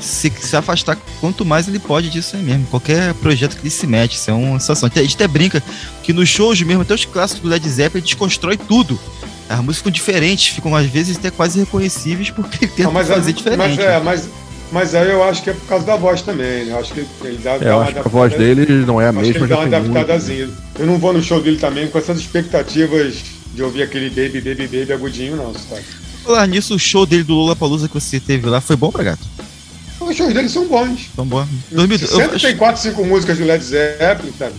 se, se afastar quanto mais ele pode disso aí mesmo. Qualquer projeto que ele se mete, isso é uma sensação. A gente até brinca que nos shows mesmo, até os clássicos do Led Zeppelin, ele desconstrói tudo as músicas ficam diferentes, ficam às vezes até quase reconhecíveis porque tenta mas, fazer diferente. Mas, é, mas, mas aí eu acho que é por causa da voz também, né? Eu acho que ele dá, é, dá eu acho que a voz dele não é a mesma. Ele dá uma adaptadazinha. Eu não vou no show dele também com essas expectativas de ouvir aquele baby, baby, baby agudinho, não, sabe? Falar nisso, o show dele do Lula Palusa que você teve lá foi bom pra gato? Os shows dele são bons. São bons. Sempre eu... tem quatro, cinco músicas do Led Zeppelin, sabe?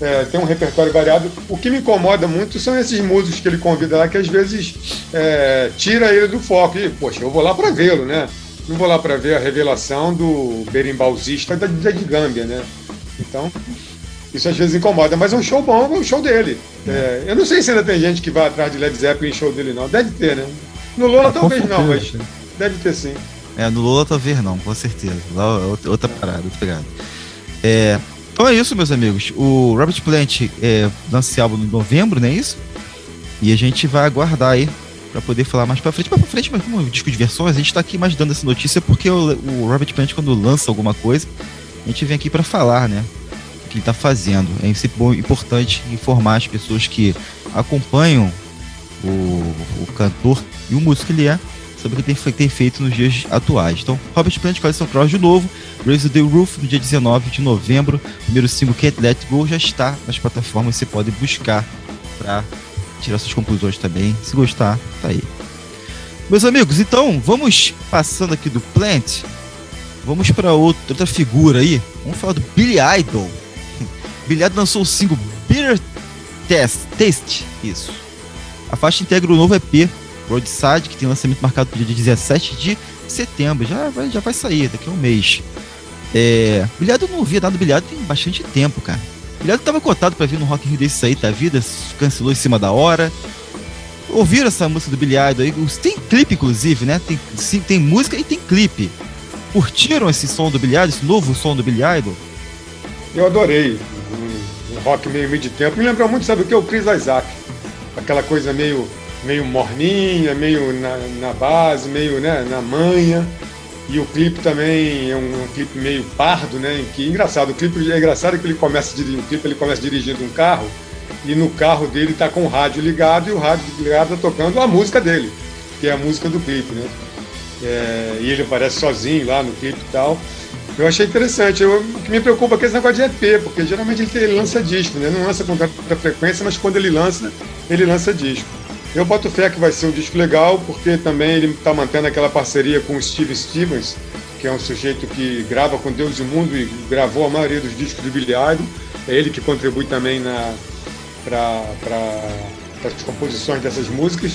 é, tem um repertório variado. O que me incomoda muito são esses músicos que ele convida lá, que às vezes é, tira ele do foco. E, poxa, eu vou lá para vê-lo, né? Não vou lá para ver a revelação do berimbauzista da, da Gâmbia, né? Então, isso às vezes incomoda, mas é um show bom, é um show dele. É, eu não sei se ainda tem gente que vai atrás de Led Zeppelin em show dele, não. Deve ter, né? No Lola ah, talvez não, mas deve ter sim. É, no Lola talvez não, com certeza. Lá é outra parada, pegada. É, então é isso, meus amigos. O Robert Plant é, lança esse álbum em novembro, não é isso? E a gente vai aguardar aí para poder falar mais para frente. Mais pra frente, mas como disco de versões, a gente tá aqui mais dando essa notícia porque o, o Robert Plant, quando lança alguma coisa, a gente vem aqui para falar, né? O que ele tá fazendo. É sempre importante informar as pessoas que acompanham o, o cantor e o músico que ele é sobre o que tem, tem feito nos dias atuais. Então, Robert Plant, Coleção Cross de novo, Raise the Roof, no dia 19 de novembro, primeiro single Can't Let Go já está nas plataformas, você pode buscar para tirar suas conclusões também. Se gostar, tá aí. Meus amigos, então vamos passando aqui do Plant, vamos para outra, outra figura aí. Vamos falar do Billy Idol. Billy Idol lançou o single Bitter Test, Taste, isso. A faixa integra o novo EP Roadside, que tem lançamento marcado para o dia 17 de setembro. Já vai, já vai sair daqui a um mês. É, Bilhado eu não ouvia nada do Bilhado tem bastante tempo, cara. Bilhado tava cotado para vir no Rock in Rio desse aí da vida, cancelou em cima da hora. Ouviram essa música do Bilhado aí? Tem clipe, inclusive, né? Tem, sim, tem música e tem clipe. Curtiram esse som do Bilhado, esse novo som do Bilhado? Eu adorei. Um, um rock meio meio de tempo. Me lembrou muito, sabe o que? O Chris Isaac. Aquela coisa meio meio morninha, meio na, na base, meio né, na manha. E o clipe também é um, um, clipe meio pardo, né? Que engraçado, o clipe é engraçado que ele começa dirigindo, o clipe ele começa dirigindo um carro e no carro dele tá com o rádio ligado e o rádio ligado tá tocando a música dele, que é a música do clipe, né? É, e ele aparece sozinho lá no clipe e tal. Eu achei interessante. Eu, o que me preocupa é esse negócio de EP, porque geralmente ele, ele lança disco, né? Não lança com tanta frequência, mas quando ele lança, ele lança disco. Eu boto fé que vai ser um disco legal, porque também ele está mantendo aquela parceria com o Steve Stevens, que é um sujeito que grava com Deus e o Mundo e gravou a maioria dos discos do Billy Idol. É ele que contribui também para as composições dessas músicas.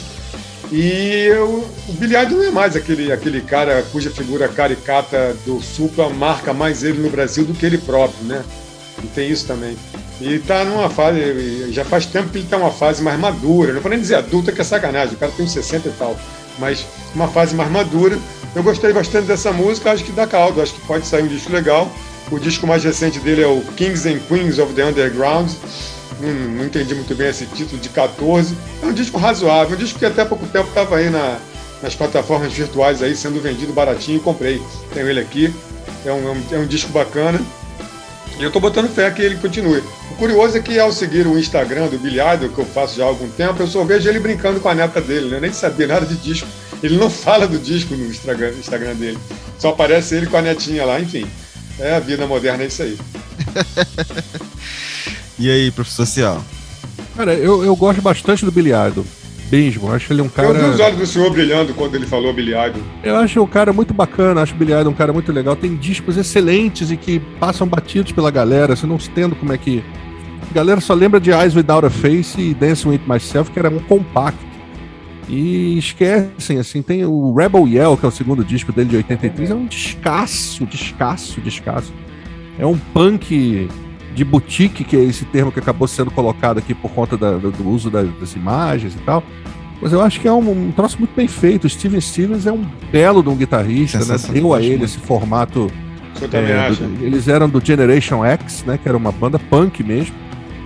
E eu, o Billy Idol não é mais aquele, aquele cara cuja figura caricata do Supla marca mais ele no Brasil do que ele próprio, né? E tem isso também. E tá numa fase, já faz tempo que ele tá numa fase mais madura, não vou nem dizer adulta que é sacanagem, o cara tem uns 60 e tal, mas uma fase mais madura. Eu gostei bastante dessa música, acho que dá caldo, acho que pode sair um disco legal. O disco mais recente dele é o Kings and Queens of the Underground. Não, não entendi muito bem esse título de 14. É um disco razoável, um disco que até há pouco tempo estava aí na, nas plataformas virtuais aí sendo vendido baratinho e comprei. Tenho ele aqui. É um, é um, é um disco bacana. E eu estou botando fé que ele continue. O curioso é que ao seguir o Instagram do Billy Idol, que eu faço já há algum tempo, eu só vejo ele brincando com a neta dele, né? Eu nem sabia nada de disco. Ele não fala do disco no Instagram, Instagram dele. Só aparece ele com a netinha lá, enfim. É a vida moderna, é isso aí. e aí, professor Cial? Cara, eu, eu gosto bastante do Billy Idol mesmo. Acho ele um cara. Eu vi os olhos do senhor brilhando quando ele falou Billy Idol. Eu acho o cara muito bacana, acho o Billy Idol um cara muito legal. Tem discos excelentes e que passam batidos pela galera, você não entendo como é que. A galera só lembra de Eyes Without a Face e Dancing With Myself, que era um compacto. E esquecem, assim, tem o Rebel Yell, que é o segundo disco dele de 83, é um descasso, descasso, descasso. É um punk de boutique, que é esse termo que acabou sendo colocado aqui por conta da, do uso das, das, imagens e tal. Mas eu acho que é um, um troço muito bem feito. O Steven Stevens é um belo de um guitarrista, né? Deu a ele esse formato. É, do, eles eram do Generation X, né? Que era uma banda punk mesmo.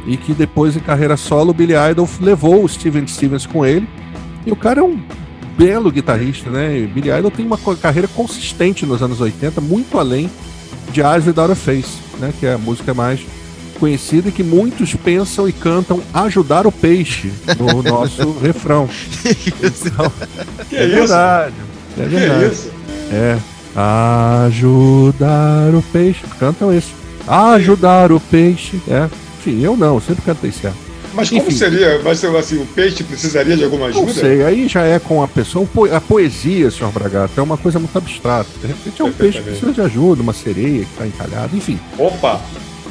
E que depois, em carreira solo, o Billy Idol levou o Steven Stevens com ele. E o cara é um belo guitarrista, né? E Billy Idol tem uma carreira consistente nos anos 80, muito além de Eyes Without a Face, né? Que é a música mais conhecida e que muitos pensam e cantam ajudar o peixe no nosso refrão. Então, que é, é verdade. É verdade. Que isso? É. Ajudar o peixe. Cantam isso. Ajudar o peixe. É. Enfim, eu não, eu sempre cantei certo. Mas como Enfim, seria? Mas assim, o peixe precisaria de alguma ajuda? Não sei, aí já é com a pessoa. A poesia, senhor Bragato, é uma coisa muito abstrata. De repente é um peixe que precisa de ajuda, uma sereia que está encalhada, enfim. Opa!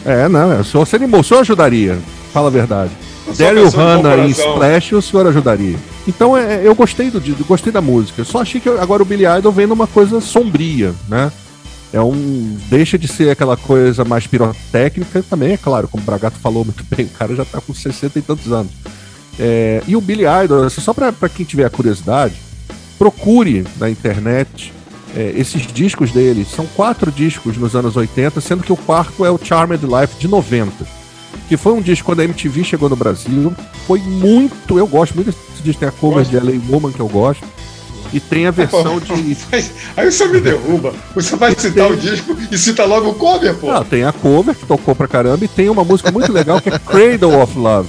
É, não, o senhor se animou, o senhor ajudaria. Fala a verdade. Daryl Hannah em Splash, o senhor ajudaria. Então é, eu gostei do gostei da música. Só achei que agora o Billy Idol vem numa coisa sombria, né? É um. Deixa de ser aquela coisa mais pirotécnica também, é claro, como o Bragato falou muito bem, o cara já tá com 60 e tantos anos. É, e o Billy Idol, assim, só para quem tiver a curiosidade, procure na internet é, esses discos dele. São quatro discos nos anos 80, sendo que o quarto é o Charmed Life de 90. Que foi um disco quando a MTV chegou no Brasil. Foi muito. Eu gosto muito desse disco. Tem a cover de LA Woman que eu gosto. E tem a versão de. Aí você me derruba. Você vai citar tem... o disco e cita logo o cover, pô. Não, tem a cover que tocou pra caramba e tem uma música muito legal que é Cradle of Love.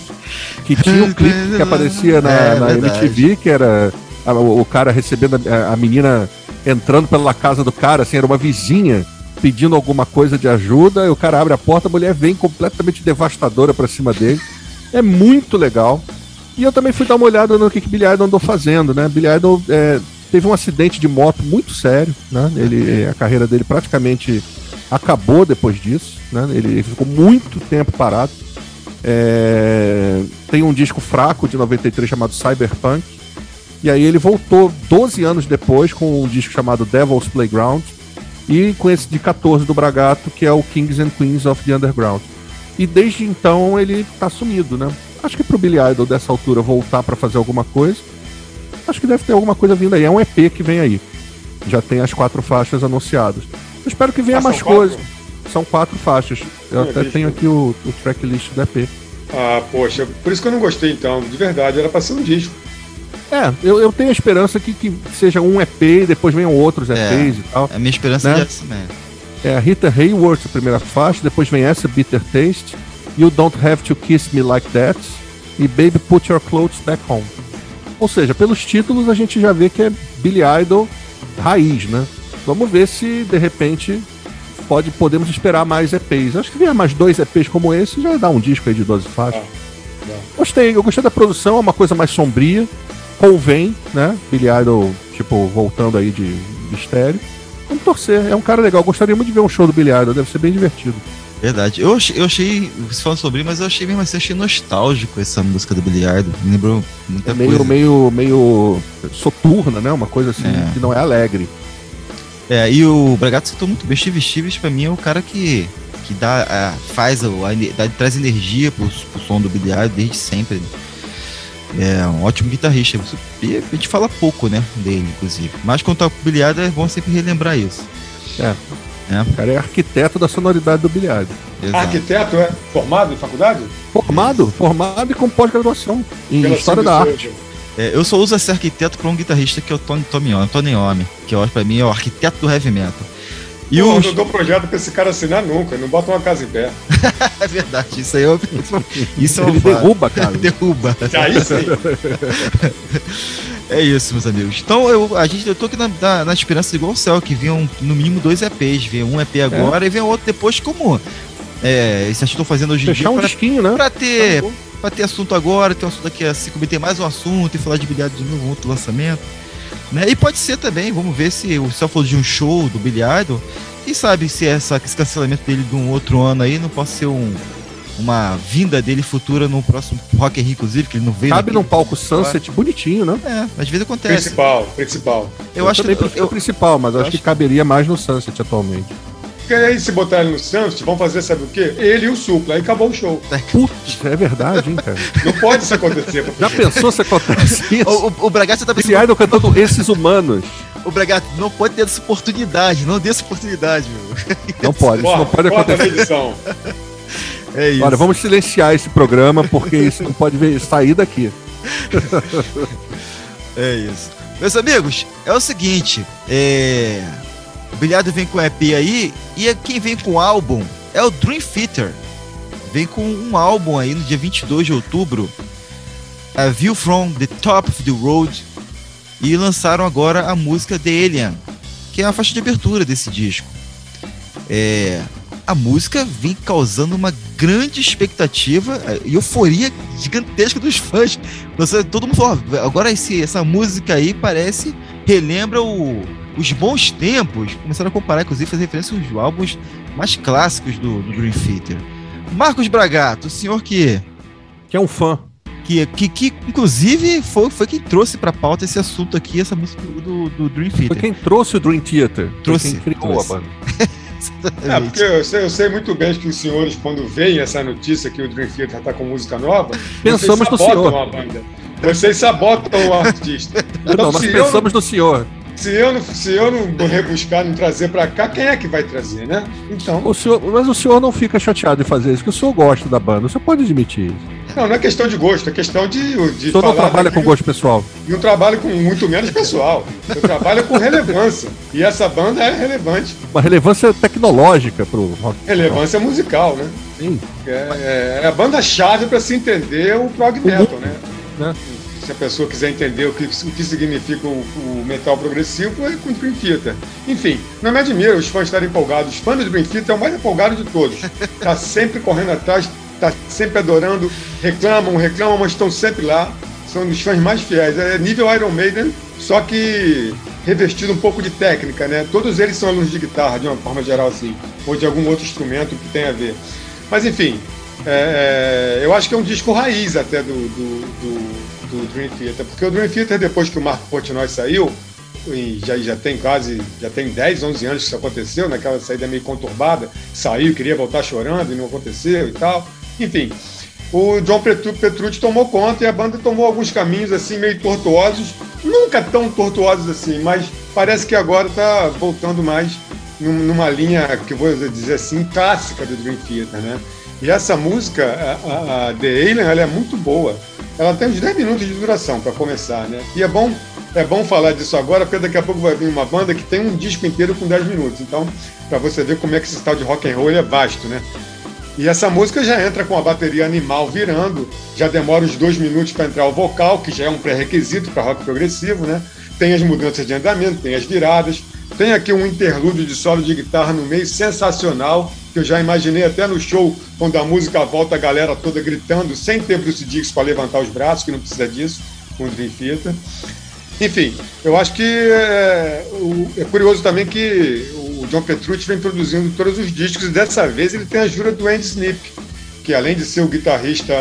Que tinha um clipe que aparecia na, é, na MTV, que era a, o cara recebendo a, a menina entrando pela casa do cara, assim, era uma vizinha pedindo alguma coisa de ajuda, e o cara abre a porta, a mulher vem completamente devastadora para cima dele. É muito legal. E eu também fui dar uma olhada no que, que Billy Idol andou fazendo, né? Billy Idol é, teve um acidente de moto muito sério, né? Ele, a carreira dele praticamente acabou depois disso, né? Ele ficou muito tempo parado. É, tem um disco fraco de 93 chamado Cyberpunk, e aí ele voltou 12 anos depois com um disco chamado Devil's Playground e com esse de 14 do Bragato, que é o Kings and Queens of the Underground. E desde então ele tá sumido, né? Acho que pro Billy Idol dessa altura voltar para fazer alguma coisa, acho que deve ter alguma coisa vindo aí. É um EP que vem aí. Já tem as quatro faixas anunciadas. Eu espero que venha ah, mais coisas. São quatro faixas. Eu até tenho aqui o, o tracklist do EP. Ah, poxa, por isso que eu não gostei então, de verdade, era pra ser um disco. É, eu, eu tenho a esperança que, que seja um EP e depois venham outros EPs é, e tal. É a minha esperança né? é essa mesmo. É a Rita Hayworth, a primeira faixa, depois vem essa, Bitter Taste, You Don't Have to Kiss Me Like That e Baby Put Your Clothes Back Home. Ou seja, pelos títulos a gente já vê que é Billy Idol raiz, né? Vamos ver se de repente pode, podemos esperar mais EPs. Acho que vier mais dois EPs como esse já dá um disco aí de 12 faixas. Ah, gostei, eu gostei da produção, é uma coisa mais sombria convém, né? Billy Idol, tipo, voltando aí de, estéreo. Vamos torcer, é um cara legal. Gostaria muito de ver um show do Billy Idol, deve ser bem divertido. Verdade. Eu achei, eu achei, você falando sobre, mas eu achei mesmo assim, achei nostálgico essa música do Billy Idol. Me lembrou muita é meio, coisa. meio, meio soturna, né? Uma coisa assim É. que não é alegre. É, e o Bragato citou muito bem. Steve Stevens, pra mim, é o cara que, que dá, a- faz, o- a, dá- traz energia pro, pro som do Billy Idol desde sempre. É um ótimo guitarrista. Você- e a gente fala pouco, né, dele, inclusive. Mas quando toca o Billy Idol, é bom sempre relembrar isso. É. É. O cara é arquiteto da sonoridade do bilhado. Arquiteto é formado em faculdade? Formado, formado e com pós-graduação em Pela História da. Arte. É, eu só uso esse arquiteto pra um guitarrista que é o Tony Tomion, Tony Iommi, que eu acho pra mim é o arquiteto do heavy metal. E E o... eu não dou projeto pra esse cara assinar nunca, não bota uma casa em pé. É verdade, isso aí é, isso é Ele derruba, cara. derruba. Aí sim. É isso, meus amigos. Então eu, a gente, eu tô aqui na, na, na esperança igual o céu, que venham no mínimo dois EPs. Vem um EP agora e vem outro depois, como é, esse estou fazendo hoje em Fechar dia, um pra, disquinho, né? pra ter, pra ter assunto agora, ter um assunto daqui a cinco meses, ter mais um assunto e falar de bilhado de novo, um outro lançamento. Né? E pode ser também, vamos ver se o céu falou de um show do Billy Idol. Quem sabe se essa, esse cancelamento dele de um outro ano aí não pode ser um, uma vinda dele futura no próximo Rock in Rio, inclusive, que ele não veio. Cabe num palco Sunset bonitinho, né? É, às vezes acontece. Principal, principal. Eu, acho também que eu, o principal, mas eu acho que acho- caberia mais no Sunset atualmente. Porque aí se botar ele no Sunset, vão fazer sabe o quê? Ele e o Supla, aí acabou o show. Putz, é verdade, hein, cara? Não pode isso acontecer. Já pensou se acontece isso? O, o, o Bragato tá pensando. Idol cantando esses humanos. O Bragato não pode ter essa oportunidade, não dê essa oportunidade, meu. Não pode, isso não pode acontecer. edição. É isso. Olha, vamos silenciar esse programa porque isso não pode ver- sair daqui. É isso. Meus amigos, é o seguinte, é... O Bilhado vem com EP aí, e quem vem com álbum é o Dream Theater. Vem com um álbum aí no dia 22 de outubro, A View From The Top of the Road, e lançaram agora a música The Alien, que é a faixa de abertura desse disco. É... A música vem causando uma grande expectativa é, e euforia gigantesca dos fãs. Você, todo mundo falou, "Ó, agora esse, essa música aí parece, relembra o- os bons tempos. Começaram a comparar, inclusive, fazer referência aos álbuns mais clássicos do, do Dream Theater. Marcos Bragato, o senhor que, Que é um fã. que, que, que inclusive, foi, foi quem trouxe pra pauta esse assunto aqui, essa música do, do Dream Foi Theater. quem trouxe o Dream Theater. Foi Trouxe, quem criou trouxe. a banda. É, porque eu sei, eu sei muito bem que os senhores, quando veem essa notícia que o Dream Theater está com música nova, Pensamos no vocês sabotam senhor. a banda. Vocês sabotam o artista. Não, Então, nós se, eu, pensamos no senhor. Se, eu não, se eu não rebuscar, não trazer para cá, quem é que vai trazer, né? Então, O senhor. Mas o senhor não fica chateado de fazer isso, porque o senhor gosta da banda. O senhor pode admitir isso. não, não é questão de gosto, é questão de, de O senhor não trabalha com gosto pessoal. Não trabalho com muito menos pessoal. Eu trabalho com relevância. E essa banda é relevante. Uma relevância tecnológica pro rock. Relevância musical, né? Sim. É, é- é a banda-chave para se entender o prog metal, né? né? Se a pessoa quiser entender o que, o que significa o, o metal progressivo, é com Dream. Enfim, não me admira os fãs estarem empolgados. Os fãs do Dream é o mais empolgado de todos. Tá sempre correndo atrás, tá sempre adorando, reclamam, reclamam, mas estão sempre lá. São os fãs mais fiéis. É nível Iron Maiden, só que revestido um pouco de técnica, né? Todos eles são alunos de guitarra, de uma forma geral, assim, ou de algum outro instrumento que tem a ver. Mas enfim, é, é, eu acho que é um disco raiz até do, do, do, do Dream Theater, porque o Dream Theater, depois que o Marco Portnoy saiu, já, já tem quase, já tem 10, 11 anos que isso aconteceu, naquela saída meio conturbada, saiu, queria voltar chorando e não aconteceu e tal. Enfim, o John Petru- Petrucci tomou conta e a banda tomou alguns caminhos assim meio tortuosos, nunca tão tortuosos assim, mas parece que agora está voltando mais num- numa linha que vou dizer assim clássica do Dream Theater, né? E essa música, a, a- a The Alien, ela é muito boa. Ela tem uns 10 minutos de duração para começar, né? E é bom, é bom falar disso agora, porque daqui a pouco vai vir uma banda que tem um disco inteiro com 10 minutos. Então, para você ver como é que esse tal de rock and roll é vasto, né? E essa música já entra com a bateria animal virando, já demora uns dois minutos para entrar o vocal, que já é um pré-requisito para rock progressivo, né? Tem as mudanças de andamento, tem as viradas, tem aqui um interlúdio de solo de guitarra no meio sensacional, que eu já imaginei até no show, quando a música volta, a galera toda gritando, sem ter Bruce Dix para levantar os braços, que não precisa disso, com Dream Theater. Enfim, eu acho que é, é curioso também que o John Petrucci vem produzindo todos os discos e dessa vez ele tem a ajuda do Andy Snip, que além de ser o guitarrista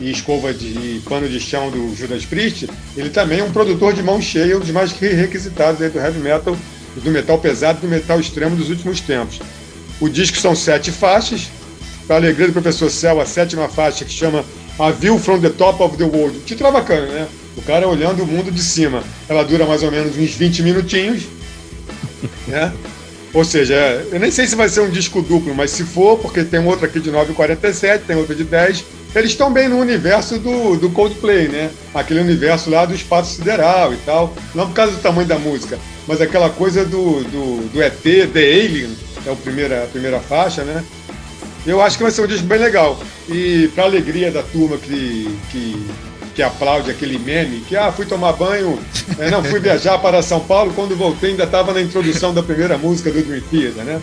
e escova de pano de chão do Judas Priest, ele também é um produtor de mão cheia, um dos mais requisitados do heavy metal, do metal pesado e do metal extremo dos últimos tempos. O disco são sete faixas, para alegria do professor Céu, a sétima faixa que chama A View from the Top of the World. Título bacana, né? O cara olhando o mundo de cima. Ela dura mais ou menos uns 20 minutinhos, né? Ou seja, eu nem sei se vai ser um disco duplo, mas se for, porque tem outro aqui de 9,47, tem outro de 10, eles estão bem no universo do, do Coldplay, né? Aquele universo lá do espaço sideral e tal. Não por causa do tamanho da música, mas aquela coisa do, do, do ET, The Alien, é a primeira, a primeira faixa, né? Eu acho que vai ser um disco bem legal. E para alegria da turma que, que, que aplaude aquele meme, que ah, fui tomar banho, é, não, fui viajar para São Paulo, quando voltei ainda estava na introdução da primeira música do Dream Theater, né?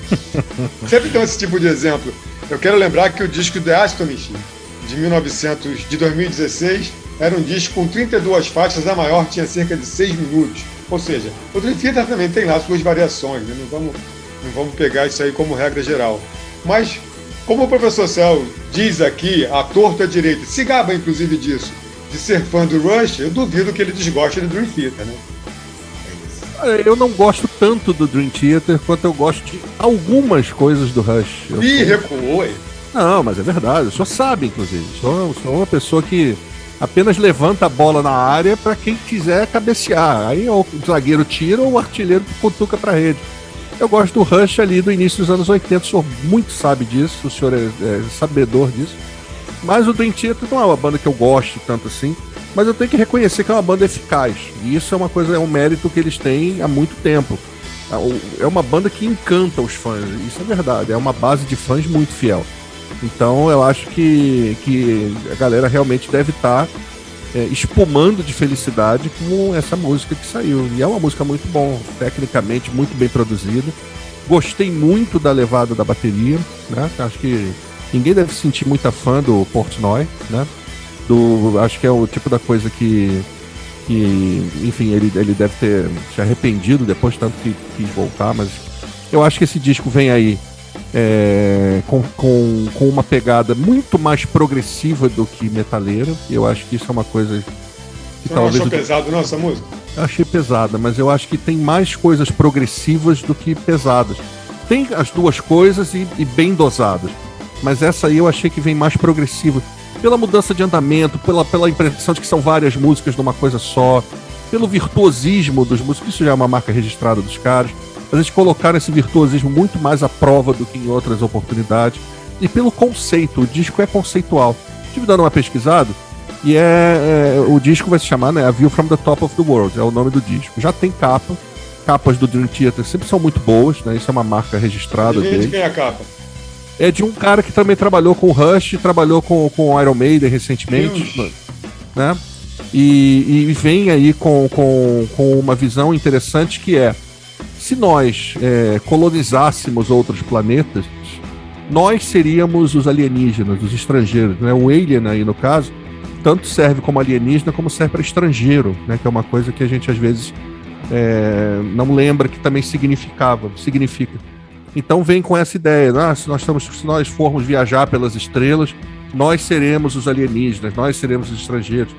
Sempre tem esse tipo de exemplo. Eu quero lembrar que o disco The Astonishing, de 1900, de 2016, era um disco com 32 faixas, a maior tinha cerca de 6 minutos. Ou seja, o Dream Theater também tem lá suas variações, né? não, vamos, não vamos pegar isso aí como regra geral. Mas como o professor Céu diz aqui, a torta direita, se gaba inclusive disso, de ser fã do Rush, eu duvido que ele desgoste do Dream Theater, né? Eu não gosto tanto do Dream Theater quanto eu gosto de algumas coisas do Rush. Eu Ih, sou... recuou aí. Não, mas é verdade. O senhor sabe, inclusive. Sou, sou uma pessoa que apenas levanta a bola na área para quem quiser cabecear. Aí o zagueiro tira ou o artilheiro cutuca para a rede. Eu gosto do Rush ali do início dos anos 80, o senhor muito sabe disso, o senhor é, é sabedor disso. Mas o Dream Theater não é uma banda que eu gosto tanto assim, mas eu tenho que reconhecer que é uma banda eficaz. E isso é uma coisa, é um mérito que eles têm há muito tempo. É, é uma banda que encanta os fãs, isso é verdade, é uma base de fãs muito fiel. Então eu acho que, que a galera realmente deve estar tá é, espumando de felicidade com essa música que saiu. E é uma música muito bom, tecnicamente muito bem produzida. Gostei muito da levada da bateria, né? Acho que ninguém deve se sentir muita fã do Portnoy, né? Do, acho que é o tipo da coisa que, que enfim, ele, ele deve ter se arrependido depois, tanto que quis voltar, mas eu acho que esse disco vem aí é, com, com, com uma pegada muito mais progressiva do que metaleira. Eu acho que isso é uma coisa que Você talvez. Não achou pesado não essa música? Eu achei pesada, mas eu acho que tem mais coisas progressivas do que pesadas. Tem as duas coisas e, e bem dosadas. Mas essa aí eu achei que vem mais progressiva. Pela mudança de andamento, pela, pela impressão de que são várias músicas numa coisa só, pelo virtuosismo dos músicos, isso já é uma marca registrada dos caras mas eles colocaram esse virtuosismo muito mais à prova do que em outras oportunidades. E pelo conceito, o disco é conceitual. Estive dando uma pesquisada e é, é, o disco vai se chamar né, A View from the Top of the World, é o nome do disco. Já tem capa, capas do Dream Theater sempre são muito boas, né? Isso é uma marca registrada e dele. De quem é a capa? É de um cara que também trabalhou com o Rush, trabalhou com, com o Iron Maiden recentemente, Deus. né? E, e vem aí com, com, com uma visão interessante que é se nós é, colonizássemos outros planetas, nós seríamos os alienígenas, os estrangeiros. Né? O alien aí, no caso, tanto serve como alienígena como serve para estrangeiro, né? que é uma coisa que a gente às vezes é, não lembra que também significava, significa. Então vem com essa ideia, ah, se, nós estamos, se nós formos viajar pelas estrelas, nós seremos os alienígenas, nós seremos os estrangeiros.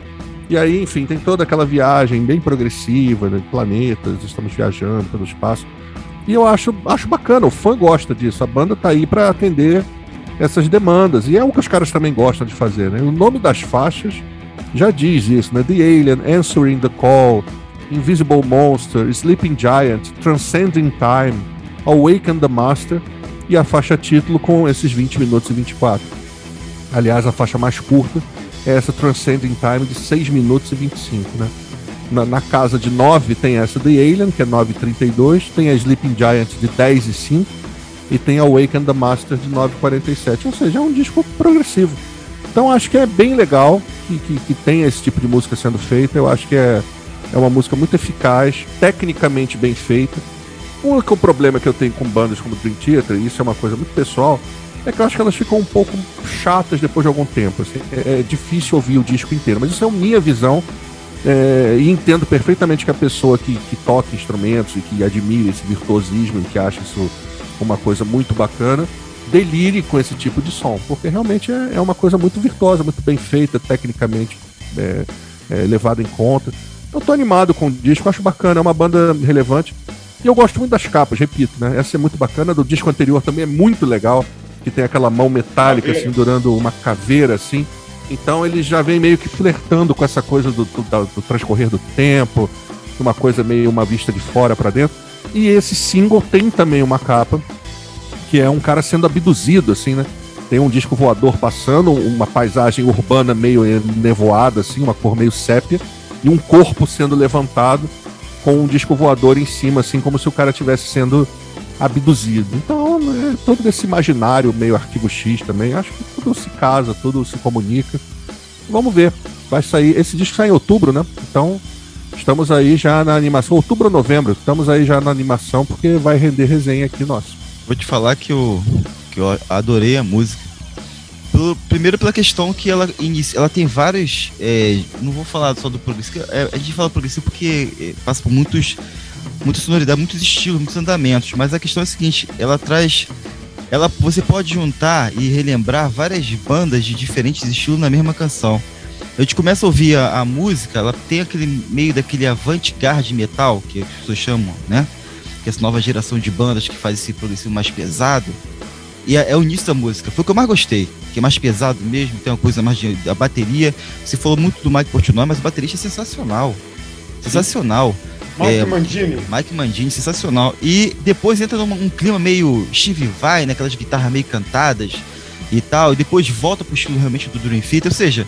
E aí, enfim, tem toda aquela viagem bem progressiva, né, planetas, estamos viajando pelo espaço. E eu acho, acho bacana, o fã gosta disso. A banda tá aí para atender essas demandas. E é o que os caras também gostam de fazer, né? O nome das faixas já diz isso, né? The Alien, Answering the Call, Invisible Monster, Sleeping Giant, Transcending Time, Awaken the Master e a faixa título com esses 20 minutos e 24. Aliás, a faixa mais curta essa Transcending Time de 6 minutos e 25, né? Na, na casa de 9 tem essa The Alien, que é 9,32, tem a Sleeping Giant de 10 e 5 e tem a Awaken the Master de 9,47. Ou seja, é um disco progressivo. Então acho que é bem legal que, que, que tenha esse tipo de música sendo feita. Eu acho que é, é uma música muito eficaz, tecnicamente bem feita. O único problema que eu tenho com bandas como Dream Theater, e isso é uma coisa muito pessoal, é que eu acho que elas ficam um pouco chatas depois de algum tempo. Assim. É, é, difícil ouvir o disco inteiro, mas isso é a minha visão É, e entendo perfeitamente que a pessoa que, que toca instrumentos e que admira esse virtuosismo e que acha isso uma coisa muito bacana, delire com esse tipo de som, porque realmente é, é uma coisa muito virtuosa, muito bem feita, tecnicamente é, é, levada em conta. Eu tô animado com o disco, acho bacana, é uma banda relevante. E eu gosto muito das capas, repito, né? Essa é muito bacana, do disco anterior também é muito legal, que tem aquela mão metálica, assim, durando uma caveira, assim. Então ele já vem meio que flertando com essa coisa do, do, do transcorrer do tempo, uma coisa meio uma vista de fora para dentro. E esse single tem também uma capa que é um cara sendo abduzido, assim, né? Tem um disco voador passando, uma paisagem urbana meio nevoada, assim, uma cor meio sépia, e um corpo sendo levantado com um disco voador em cima, assim, como se o cara estivesse sendo abduzido. Então, todo esse imaginário meio arquivo X também, acho que tudo se casa, tudo se comunica. Vamos ver. Vai sair. Esse disco sai em outubro, né? Então, estamos aí já na animação. Outubro ou novembro, estamos aí já na animação, porque vai render resenha aqui nosso. Vou te falar que eu, que eu adorei a música. Pelo, primeiro pela questão que ela inicia, ela tem vários. É, não vou falar só do progressivo, é, a gente fala progressivo porque é, passa por muitos. Muita sonoridade, muitos estilos, muitos andamentos. Mas a questão é a seguinte, ela traz. Ela, você pode juntar e relembrar várias bandas de diferentes estilos na mesma canção. A gente começa a ouvir a, a música, ela tem aquele meio daquele avant-garde metal, que as pessoas chamam, né? que essa nova geração de bandas que faz esse progressivo mais pesado. E é, é, o início da música. Foi o que eu mais gostei. Que é mais pesado mesmo, tem uma coisa mais de. A bateria. Você falou muito do Mike Portnoy, mas o baterista é sensacional. Sensacional. Mike é, Mandini. Mike Mandini, sensacional. E depois entra num um clima meio Steve Vai, né? Aquelas guitarras meio cantadas e tal. E depois volta pro estilo realmente do Dream Theater. Ou seja,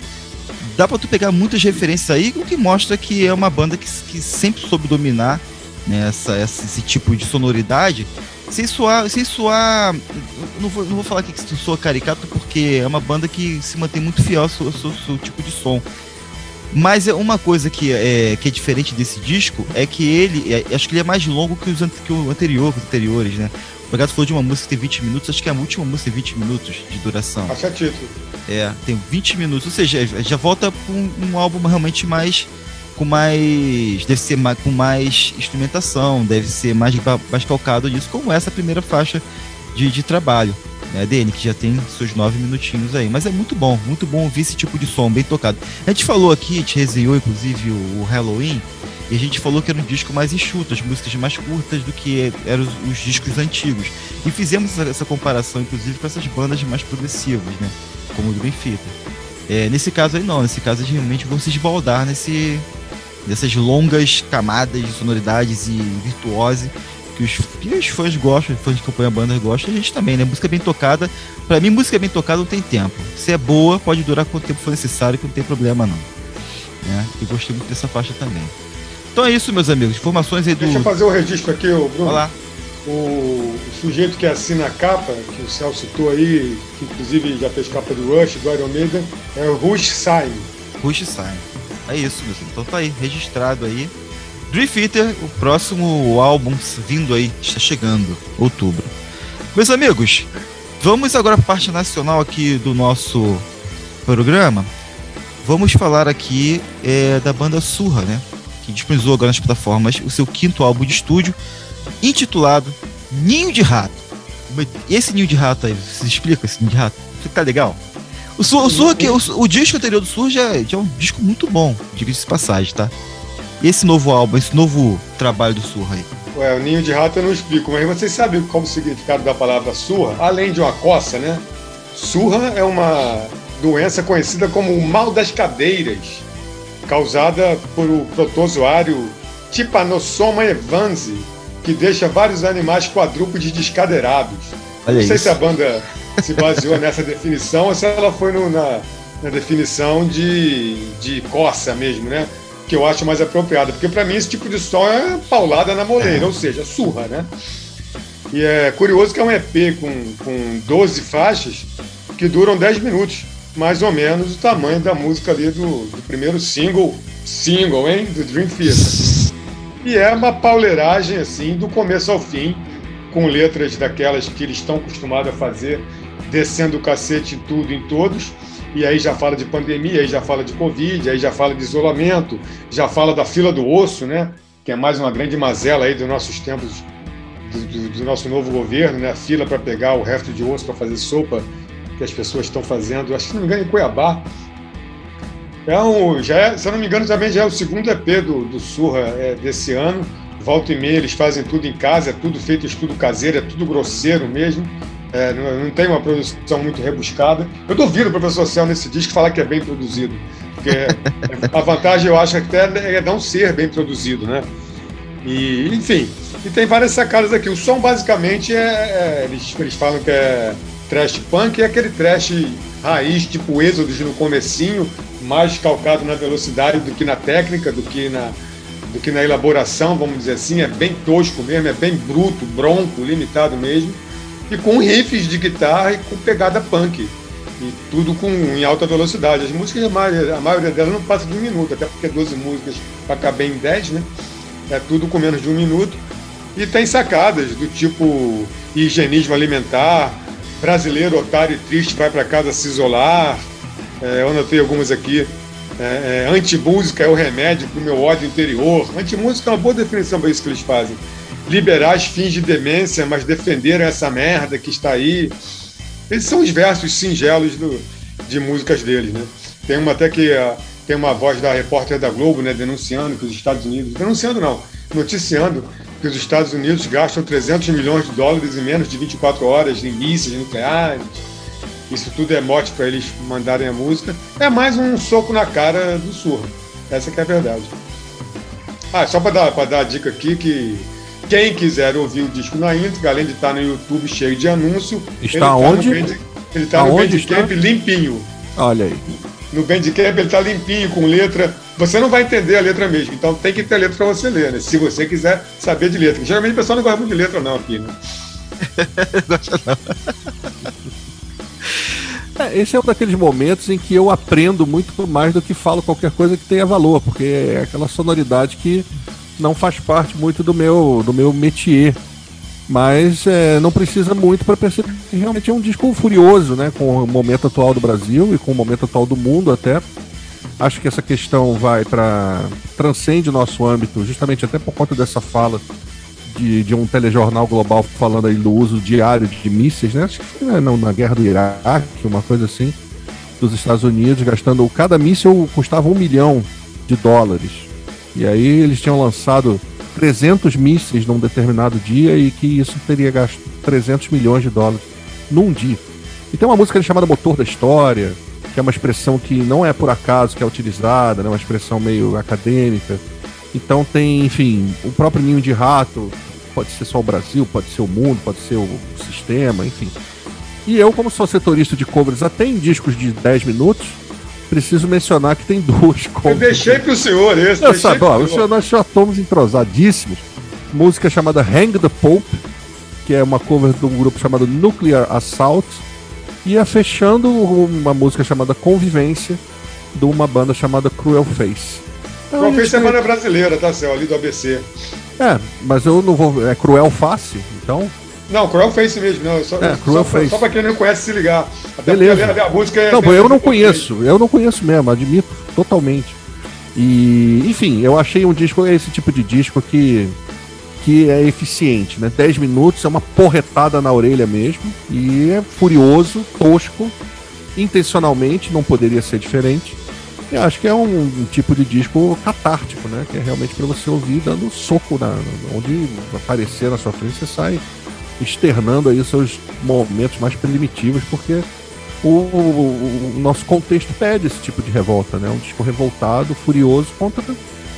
dá pra tu pegar muitas referências aí, o que mostra que é uma banda que, que sempre soube dominar né, essa, esse tipo de sonoridade, sem soar. Sem soar não, vou, não vou falar que isso soa caricato, porque é uma banda que se mantém muito fiel ao seu, seu, seu tipo de som. Mas é uma coisa que é, que é diferente desse disco é que ele, é, acho que ele é mais longo que, os, que o anterior, que os anteriores, né? O Gato falou de uma música que tem 20 minutos, acho que a última música tem 20 minutos de duração. Acho é título. É, tem 20 minutos, ou seja, já volta para um, um álbum realmente mais com mais. deve ser mais, com mais instrumentação, deve ser mais, mais calcado disso, como essa primeira faixa de, de trabalho né, dele, que já tem seus nove minutinhos aí. Mas é muito bom, muito bom ouvir esse tipo de som bem tocado. A gente falou aqui, a gente resenhou inclusive o, o Halloween, e a gente falou que era um disco mais enxuto, as músicas mais curtas do que eram os, os discos antigos. E fizemos essa, essa, comparação, inclusive, com essas bandas mais progressivas, né? Como o Theater. É, nesse caso aí não, nesse caso eles realmente vão se esbaldar nesse, dessas longas camadas de sonoridades e virtuose que os, que os fãs gostam, os fãs que acompanham a banda gostam, a gente também, né? Música bem tocada. Pra mim, música bem tocada não tem tempo. Se é boa, pode durar quanto tempo for necessário, que não tem problema, não. Né? E gostei muito dessa faixa também. Então é isso, meus amigos. Informações aí do. Deixa eu fazer o um registro aqui, Bruno. Olá. O, o, sujeito que assina a capa, que o Celso citou aí, que inclusive já fez capa do Rush, do Iron Maiden, é o Rush Sign. Rush Sign. É isso, meu filho. Então tá aí, registrado aí. Dream Theater, o próximo álbum vindo aí, está chegando, outubro. Meus amigos, vamos agora para a parte nacional aqui do nosso programa. Vamos falar aqui é, da banda Surra, né? Que disponibilizou agora nas plataformas o seu quinto álbum de estúdio, intitulado Ninho de Rato. Esse Ninho de Rato aí, você explica esse Ninho de Rato? Tá legal? O, Sur, o, que, o, o, disco anterior do Sur já, já é um disco muito bom, diga-se de passagem, tá? Esse novo álbum, esse novo trabalho do Surra aí. Ué, o ninho de rato eu não explico, mas vocês sabem qual o significado da palavra surra? Além de uma coça, né? Surra é uma doença conhecida como o mal das cadeiras, causada por o protozoário Trypanosoma evans, que deixa vários animais quadrúpedes descadeirados. Olha não sei isso. se a banda se baseou nessa definição ou se ela foi no, na, na, definição de, de coça mesmo, né? Que eu acho mais apropriada. Porque para mim esse tipo de som é paulada na moleira, é. ou seja, surra, né? E é curioso que é um EP com, com 12 faixas que duram 10 minutos, mais ou menos o tamanho da música ali do, do primeiro single, single, hein? Do Dream Theater. E é uma pauleiragem, assim, do começo ao fim, com letras daquelas que eles estão acostumados a fazer descendo o cacete em tudo, em todos. E aí já fala de pandemia, aí já fala de Covid, aí já fala de isolamento, já fala da fila do osso, né? Que é mais uma grande mazela aí dos nossos tempos, do, do, do nosso novo governo, né? A fila para pegar o resto de osso para fazer sopa que as pessoas estão fazendo, acho que se não me engano, em Cuiabá. É um, já é, se eu não me engano, também já é o segundo EP do, do Surra é, desse ano. Volta e meia, eles fazem tudo em casa, é tudo feito estudo caseiro, é tudo grosseiro mesmo. É, não, não, tem uma produção muito rebuscada. Eu duvido o professor Céu nesse disco falar que é bem produzido. Porque a vantagem, eu acho, até é não ser bem produzido, né? E, enfim, e tem várias sacadas aqui. O som, basicamente, é, é eles, eles falam que é trash punk, é aquele trash raiz, tipo Êxodos no comecinho, mais calcado na velocidade do que na técnica, do que na, do que na elaboração, vamos dizer assim. É bem tosco mesmo, é bem bruto, bronco, limitado mesmo e com riffs de guitarra e com pegada punk. E tudo com, em alta velocidade. As músicas, a maioria, a maioria delas não passa de um minuto, até porque 12 músicas para caber em 10, né? É tudo com menos de um minuto. E tem sacadas do tipo higienismo alimentar, brasileiro otário e triste vai para casa se isolar. É, eu anotei algumas aqui. É, é, anti-música é o remédio para o meu ódio interior. Anti-música é uma boa definição para isso que eles fazem liberais fins de demência, mas defenderam essa merda que está aí. Esses são os versos singelos do, de músicas deles, né? Tem uma até que uh, tem uma voz da repórter da Globo, né, denunciando que os Estados Unidos, denunciando não, noticiando que os Estados Unidos gastam 300 milhões de dólares em menos de 24 horas em mísseis nucleares. Isso tudo é mote para eles mandarem a música. É mais um soco na cara do surdo. Essa que é a verdade. Ah, só para dar, dar a dica aqui que quem quiser ouvir o disco na íntegra, além de estar no YouTube cheio de anúncio, está ele onde? Tá Band, ele está no Bandcamp limpinho. Olha aí. No Bandcamp ele está limpinho, com letra. Você não vai entender a letra mesmo, então tem que ter letra para você ler, né? Se você quiser saber de letra. Geralmente o pessoal não gosta muito de letra, não, aqui, né? É, esse é um daqueles momentos em que eu aprendo muito mais do que falo qualquer coisa que tenha valor, porque é aquela sonoridade que não faz parte muito do meu, do meu métier. Mas é, não precisa muito para perceber que realmente é um disco furioso, né? Com o momento atual do Brasil e com o momento atual do mundo até. Acho que essa questão vai para transcende o nosso âmbito, justamente até por conta dessa fala de, de um telejornal global falando aí do uso diário de mísseis, né? Acho que foi né, na, na guerra do Iraque, uma coisa assim, dos Estados Unidos, gastando. Cada míssil custava um milhão de dólares. E aí eles tinham lançado 300 mísseis num determinado dia e que isso teria gasto 300 milhões de dólares num dia. E tem uma música chamada Motor da História, que é uma expressão que não é por acaso que é utilizada, né? uma expressão meio acadêmica. Então tem, enfim, o próprio Ninho de Rato, pode ser só o Brasil, pode ser o mundo, pode ser o sistema, enfim. E eu, como sou setorista de covers até em discos de 10 minutos, preciso mencionar que tem duas coisas. Eu deixei pro senhor esse. Eu sabe, ó, o senhor, nós já estamos entrosadíssimos. Música chamada Hang the Pope, que é uma cover de um grupo chamado Nuclear Assault. E é fechando uma música chamada Convivência, de uma banda chamada Cruel Face. Então, Cruel Face é banda brasileira, tá, Céu? Ali do ABC. É, mas eu não vou. É Cruel Face, então não, Cruel Face mesmo, não. Só, é, Cruel só, Face. Só pra quem não conhece se ligar. Até Beleza. A, a música é. Não, eu não conheço, eu não conheço mesmo, admito totalmente. E, enfim, eu achei um disco, esse tipo de disco que, que é eficiente, né? 10 minutos, é uma porretada na orelha mesmo. E é furioso, tosco, intencionalmente, não poderia ser diferente. E acho que é um, um, tipo de disco catártico, né? Que é realmente para você ouvir dando soco na, onde aparecer na sua frente, você sai externando aí seus momentos mais primitivos, porque o, o, nosso contexto pede esse tipo de revolta, né? Um disco revoltado, furioso, contra,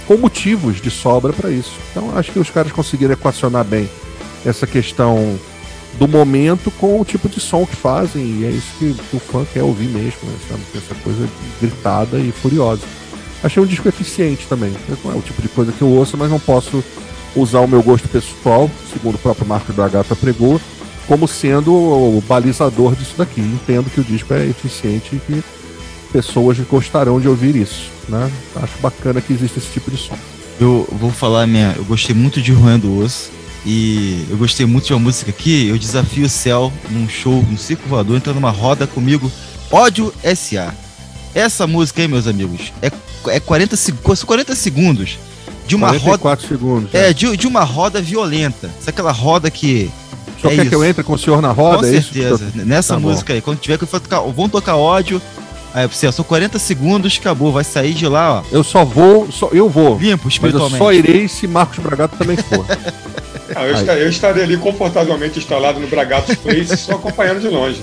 com motivos de sobra para isso. Então acho que os caras conseguiram equacionar bem essa questão do momento com o tipo de som que fazem, e é isso que, que o fã quer ouvir mesmo, né? Essa coisa gritada e furiosa. Achei um disco eficiente também. Não é o tipo de coisa que eu ouço, mas não posso usar o meu gosto pessoal, segundo o próprio Marco da Gata pregou, como sendo o balizador disso daqui. Entendo que o disco é eficiente e que pessoas gostarão de ouvir isso, né? Acho bacana que existe esse tipo de som. Eu vou falar minha, eu gostei muito de Juan do Osso e eu gostei muito de uma música aqui. Eu desafio o céu num show no Circo Voador, entrando numa roda comigo. Ódio SA. Essa música aí, meus amigos, é, é 40, 40 segundos de uma 44 roda. segundos. É, é de, de uma roda violenta. Sabe aquela roda que. Só é quer isso. que eu entre com o senhor na roda? Com é certeza. Isso? Nessa tá música bom. aí, quando tiver que tocar, vão tocar ódio. Aí você, são 40 segundos, acabou, vai sair de lá, ó. Eu só vou, só, eu vou. Limpo, espiritualmente. Mas eu só irei se Marcos Bragato também for. Ah, eu, estarei, eu, estarei, ali confortavelmente instalado no Bragato Place, só acompanhando de longe.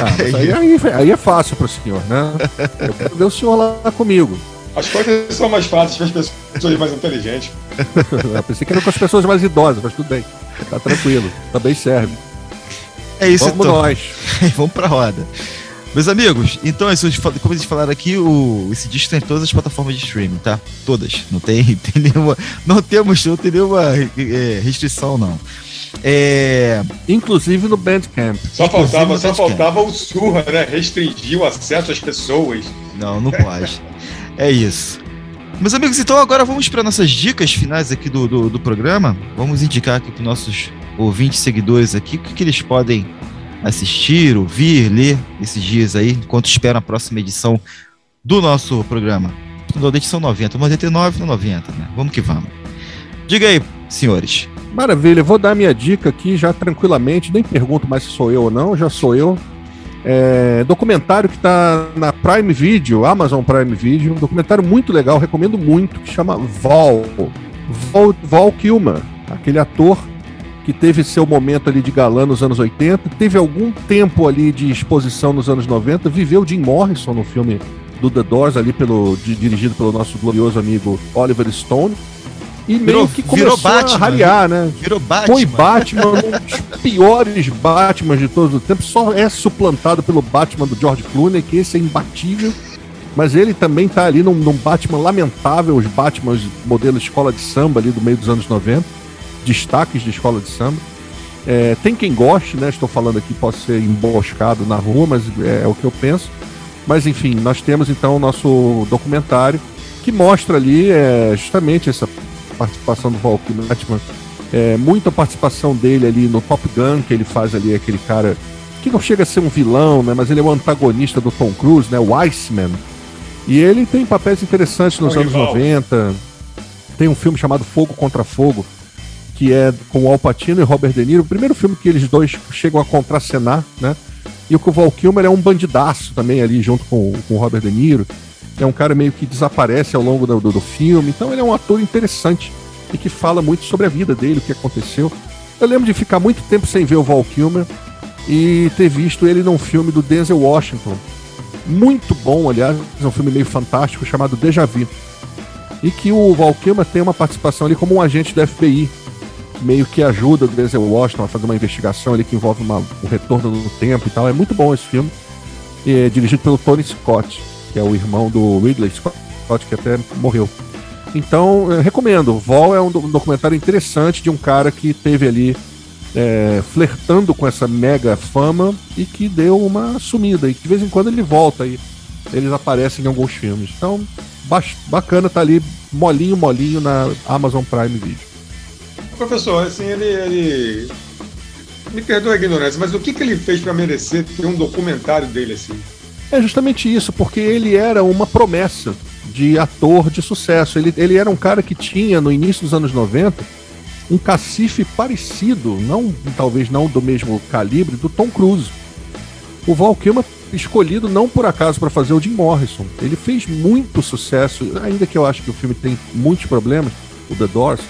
Ah, aí, aí, aí, é fácil para o senhor, né? Eu quero ver o senhor lá comigo. As coisas são mais fáceis para as pessoas mais inteligentes. eu pensei que era com as pessoas mais idosas, mas tudo bem. Tá tranquilo. Também serve. É isso, Vamos então. nós. Vamos pra roda. Meus amigos, então, como eles falaram aqui, o, esse disco tem todas as plataformas de streaming, tá? Todas. Não tem, tem nenhuma. Não temos, não tem nenhuma é, restrição, não. É... Inclusive no Bandcamp. Só faltava, só faltava o surra, né? Restringir o acesso às pessoas. Não, não pode. É isso. Meus amigos, então agora vamos para nossas dicas finais aqui do, do, do programa. Vamos indicar aqui para nossos ouvintes, seguidores aqui, o que, que eles podem assistir, ouvir, ler esses dias aí, enquanto esperam a próxima edição do nosso programa. Da edição 90, 99 no 90, né? Vamos que vamos. Diga aí, senhores. Maravilha, vou dar minha dica aqui já tranquilamente, nem pergunto mais se sou eu ou não, já sou eu. É, documentário que está na Prime Video, Amazon Prime Video, um documentário muito legal, recomendo muito, que chama Val. Val, Kilmer, aquele ator que teve seu momento ali de galã nos anos 80, teve algum tempo ali de exposição nos anos 90, viveu Jim Morrison no filme do The Doors ali pelo dirigido pelo nosso glorioso amigo Oliver Stone e virou, meio que começou Batman, a raliar, né? Virou Batman. Foi Batman, um dos piores Batman de todos os tempos. Só é suplantado pelo Batman do George Clooney, que esse é imbatível. Mas ele também tá ali num, num Batman lamentável, os Batmans modelo escola de samba ali do meio dos anos 90. Destaques de escola de samba. É, tem quem goste, né? Estou falando aqui, pode ser emboscado na rua, mas é, é o que eu penso. Mas enfim, nós temos então o nosso documentário que mostra ali é, justamente essa participação do Val Kilmer, é, muita participação dele ali no Top Gun, que ele faz ali aquele cara que não chega a ser um vilão, né, mas ele é o antagonista do Tom Cruise, né, o Iceman. E ele tem papéis interessantes nos anos rival. 90. Tem um filme chamado Fogo contra Fogo, que é com o Al Pacino e Robert De Niro. O primeiro filme que eles dois chegam a contracenar, né? E o que o Val Kilmer é um bandidaço também ali, junto com, com o Robert De Niro é um cara meio que desaparece ao longo do, do, do, filme. Então ele é um ator interessante e que fala muito sobre a vida dele, o que aconteceu. Eu lembro de ficar muito tempo sem ver o Val Kilmer e ter visto ele num filme do Denzel Washington. Muito bom, aliás, é um filme meio fantástico chamado Deja Vu. E que o Val Kilmer tem uma participação ali como um agente da FBI, meio que ajuda o Denzel Washington a fazer uma investigação ali que envolve uma, o retorno do tempo e tal. É muito bom esse filme. É dirigido pelo Tony Scott que é o irmão do Ridley Scott, que até morreu. Então, recomendo. Vol é um documentário interessante de um cara que teve ali é, flertando com essa mega fama e que deu uma sumida. E de vez em quando ele volta e eles aparecem em alguns filmes. Então, bacana tá ali, molinho, molinho na Amazon Prime Video. Professor, assim, ele, ele... Me perdoa a ignorância, mas o que, que ele fez para merecer ter um documentário dele assim? É justamente isso, porque ele era uma promessa de ator de sucesso. Ele, ele era um cara que tinha, no início dos anos 90, um cacife parecido, não talvez não do mesmo calibre, do Tom Cruise. O Val Kilmer escolhido não por acaso para fazer o Jim Morrison. Ele fez muito sucesso, ainda que eu acho que o filme tem muitos problemas, o The Doors,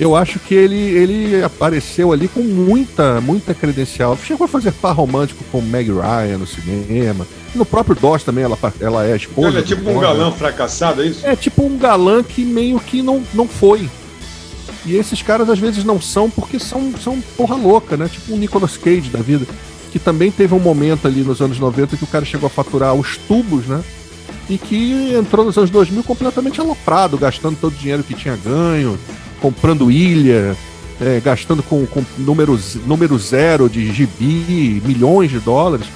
eu acho que ele, ele apareceu ali com muita, muita credencial. Chegou a fazer par romântico com Meg Ryan no cinema. No próprio Doors também ela, ela é esposa. Ele é tipo um galã fracassado, é isso? É tipo um galã que meio que não, não foi. E esses caras às vezes não são porque são, são porra louca, né? Tipo um Nicolas Cage da vida. Que também teve um momento ali nos anos 90 que o cara chegou a faturar os tubos, né? E que entrou nos anos 2000 completamente aloprado, gastando todo o dinheiro que tinha ganho, comprando ilha, é, gastando com, com número, número zero de gibi, milhões de dólares.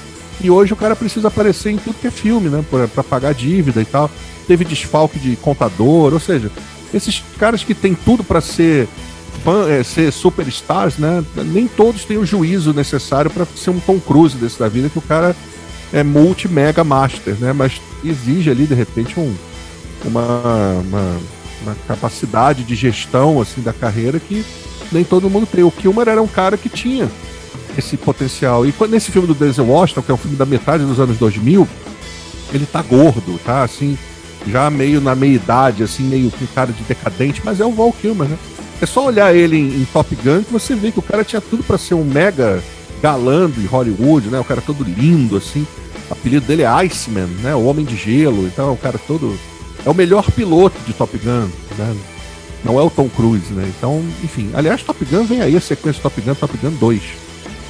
E hoje o cara precisa aparecer em tudo que é filme, né? para pagar dívida e tal. Teve desfalque de contador, ou seja, esses caras que têm tudo para ser fã, é, ser superstars, né? Nem todos têm o juízo necessário para ser um Tom Cruise desse da vida, que o cara é multi-mega master, né? Mas exige ali, de repente, um, uma, uma, uma, capacidade de gestão assim da carreira que nem todo mundo tem. O Kilmer era um cara que tinha esse potencial. E quando, nesse filme do Denzel Washington, que é um filme da metade dos anos 2000, ele tá gordo, tá? Assim, já meio na meia idade, assim, meio com cara de decadente, mas é o Val Kilmer, né? É só olhar ele em, em Top Gun que você vê que o cara tinha tudo para ser um mega galã de Hollywood, né? O cara todo lindo, assim. O apelido dele é Iceman, né? O Homem de Gelo. Então, é um cara todo. É o melhor piloto de Top Gun, né? Não é o Tom Cruise, né? Então, enfim. Aliás, Top Gun vem aí a sequência Top Gun, Top Gun 2.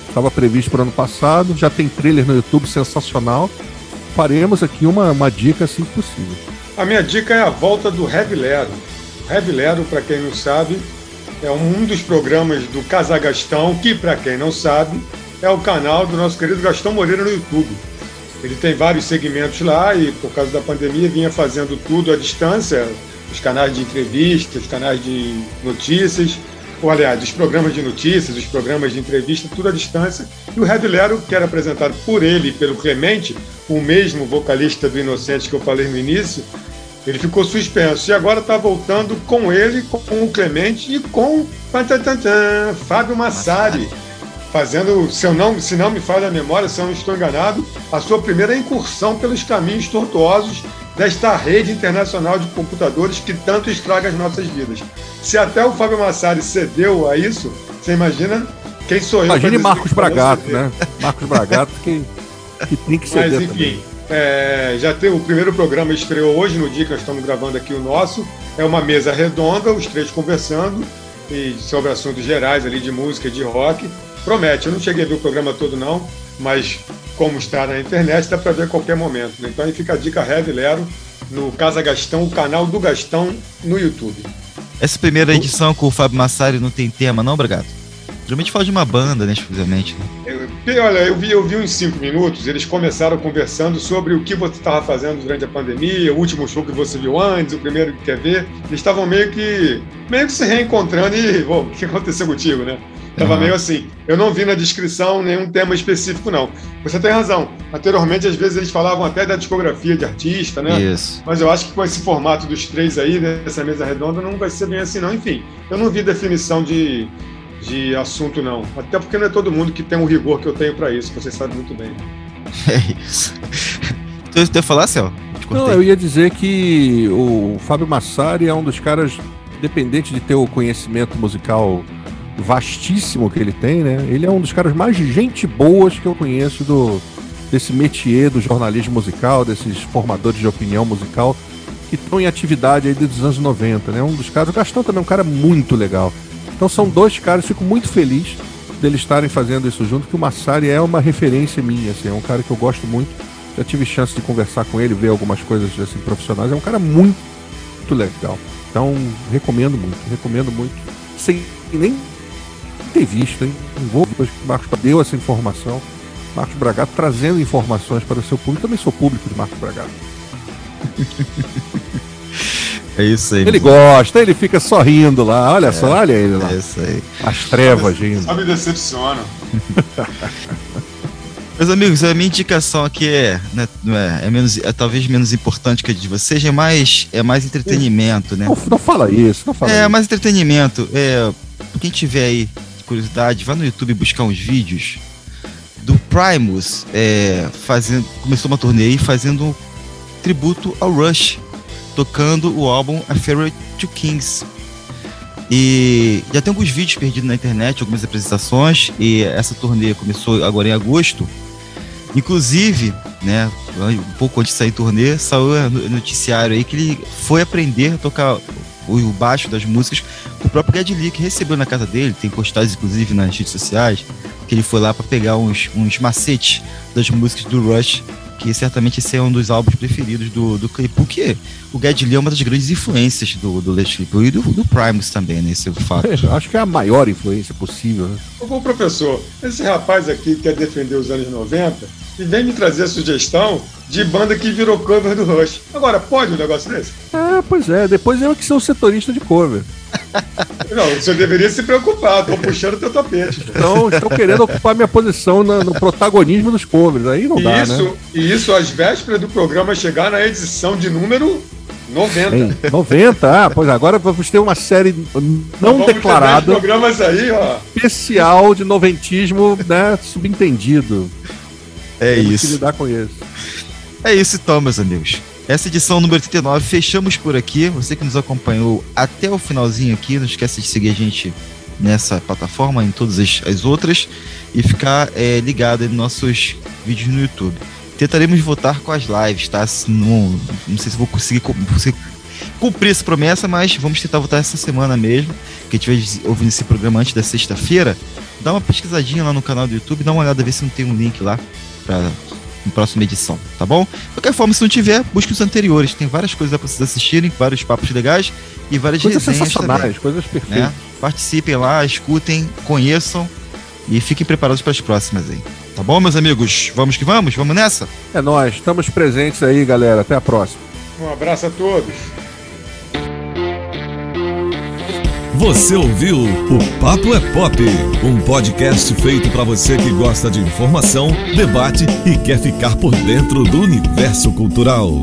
Estava previsto para o ano passado, já tem trailer no YouTube sensacional. Faremos aqui uma, uma dica assim que possível. A minha dica é a volta do Heavy Lero. Heavy Lero, para quem não sabe, é um dos programas do Casagastão, que, para quem não sabe, é o canal do nosso querido Gastão Moreira no YouTube. Ele tem vários segmentos lá e, por causa da pandemia, vinha fazendo tudo à distância, os canais de entrevistas, os canais de notícias, ou aliás, os programas de notícias, os programas de entrevista, tudo à distância. E o Red Lero, que era apresentado por ele e pelo Clemente, o mesmo vocalista do Inocente que eu falei no início, ele ficou suspenso. E agora está voltando com ele, com o Clemente e com Fábio Massari fazendo, se, eu não, se não me falha a memória, se eu não estou enganado, a sua primeira incursão pelos caminhos tortuosos desta rede internacional de computadores que tanto estraga as nossas vidas. Se até o Fábio Massari cedeu a isso, você imagina quem sou eu? Imagine Marcos Bragato, né? Marcos Bragato que, que tem que ceder Mas, enfim, é, já tem o primeiro programa estreou hoje, no dia que nós estamos gravando aqui o nosso. É uma mesa redonda, os três conversando e sobre assuntos gerais ali de música, de rock promete. Eu não cheguei a ver o programa todo, não, mas como está na internet, dá para ver a qualquer momento. Né? Então aí fica a dica Heavy Lero no Casa Gastão, o canal do Gastão no YouTube. Essa primeira edição com o Fábio Massari não tem tema, não, Bragato? Geralmente fala de uma banda, né, exclusivamente. Né? Eu, olha, eu vi, eu vi uns cinco minutos, eles começaram conversando sobre o que você estava fazendo durante a pandemia, o último show que você viu antes, o primeiro que quer ver. Eles estavam meio que meio que se reencontrando e, bom, o que aconteceu contigo, né? Tava uhum. meio assim. Eu não vi na descrição nenhum tema específico, não. Você tem razão. Anteriormente, às vezes, eles falavam até da discografia de artista, né? Isso. Mas eu acho que com esse formato dos três aí, dessa mesa redonda, não vai ser bem assim, não. Enfim, eu não vi definição de, de assunto, não. Até porque não é todo mundo que tem o rigor que eu tenho para isso, você sabe muito bem. É isso. Então, você ia falar, Céu? Não, eu ia dizer que o Fábio Massari é um dos caras, independente de ter o conhecimento musical vastíssimo que ele tem, né? Ele é um dos caras mais gente boas que eu conheço do desse métier do jornalismo musical, desses formadores de opinião musical que estão em atividade aí desde os anos 90, né? Um dos caras, o Gastão também é um cara muito legal. Então são dois caras, fico muito feliz deles estarem fazendo isso junto, que o Massari é uma referência minha, assim, é um cara que eu gosto muito. Já tive chance de conversar com ele, ver algumas coisas assim profissionais, é um cara muito, muito legal. Então, recomendo muito, recomendo muito. Sem nem ter visto, hein? Vou depois que o Marcos deu essa informação. Marcos Bragato trazendo informações para o seu público. Também sou público de Marcos Bragato. É isso aí. Ele gosta, ele fica sorrindo lá. Olha é, só, olha ele lá. É isso aí. As trevas, gente. Só me decepciona. Meus amigos, a minha indicação aqui é, né, é, é, menos, é talvez menos importante que a de vocês, é mais, é mais entretenimento, né? Não, não fala isso, não fala É, isso. mais entretenimento. É, quem tiver aí curiosidade, vá no YouTube buscar uns vídeos do Primus é, fazendo, começou uma turnê aí fazendo um tributo ao Rush, tocando o álbum A Fairy to Kings. E já tem alguns vídeos perdidos na internet, algumas apresentações, e essa turnê começou agora em agosto. Inclusive, né, um pouco antes de sair turnê, saiu no noticiário aí que ele foi aprender a tocar o baixo das músicas o próprio Ged Lee, que recebeu na casa dele, tem postagens inclusive nas redes sociais, que ele foi lá para pegar uns, uns macetes das músicas do Rush, que certamente esse é um dos álbuns preferidos do, do Claypool, que o Ged Lee é uma das grandes influências do, do Led Claypool e do, do Primus também, né? Esse é o fato. Acho que é a maior influência possível, né? Ô, professor, esse rapaz aqui quer defender os anos 90 e vem me trazer a sugestão de banda que virou cover do Rush. Agora, pode um negócio desse? Ah, pois é. Depois eu que sou setorista de cover. Não, você deveria se preocupar, tô puxando teu tapete. Então, estão querendo ocupar minha posição no, no protagonismo dos covers. Aí não e dá, isso, né? E isso às vésperas do programa chegar na edição de número 90. Em 90, ah, pois agora vamos ter uma série não Vamos declarada. Ter programas aí, ó. Especial de noventismo, né? Subentendido. É Temos isso. que lidar com isso. É isso então, meus amigos. Essa edição número 39, fechamos por aqui. Você que nos acompanhou até o finalzinho aqui, não esqueça de seguir a gente nessa plataforma, em todas as, as outras, e ficar é, ligado nos nossos vídeos no YouTube. Tentaremos voltar com as lives, tá? Não, não sei se vou conseguir, co- conseguir cumprir essa promessa, mas vamos tentar voltar essa semana mesmo. Quem estiver ouvindo esse programa antes da sexta-feira, dá uma pesquisadinha lá no canal do YouTube, dá uma olhada, ver se não tem um link lá para na próxima edição, tá bom? De qualquer forma, se não tiver, busque os anteriores. Tem várias coisas lá pra vocês assistirem, vários papos legais e várias Coisas resenhas sensacionais, também, coisas perfeitas. né? Participem lá, escutem, conheçam e fiquem preparados para as próximas aí. Tá bom, meus amigos? Vamos que vamos? Vamos nessa? É nós, estamos presentes aí, galera. Até a próxima. Um abraço a todos. Você ouviu o Papo é Pop, um podcast feito para você que gosta de informação, debate e quer ficar por dentro do universo cultural.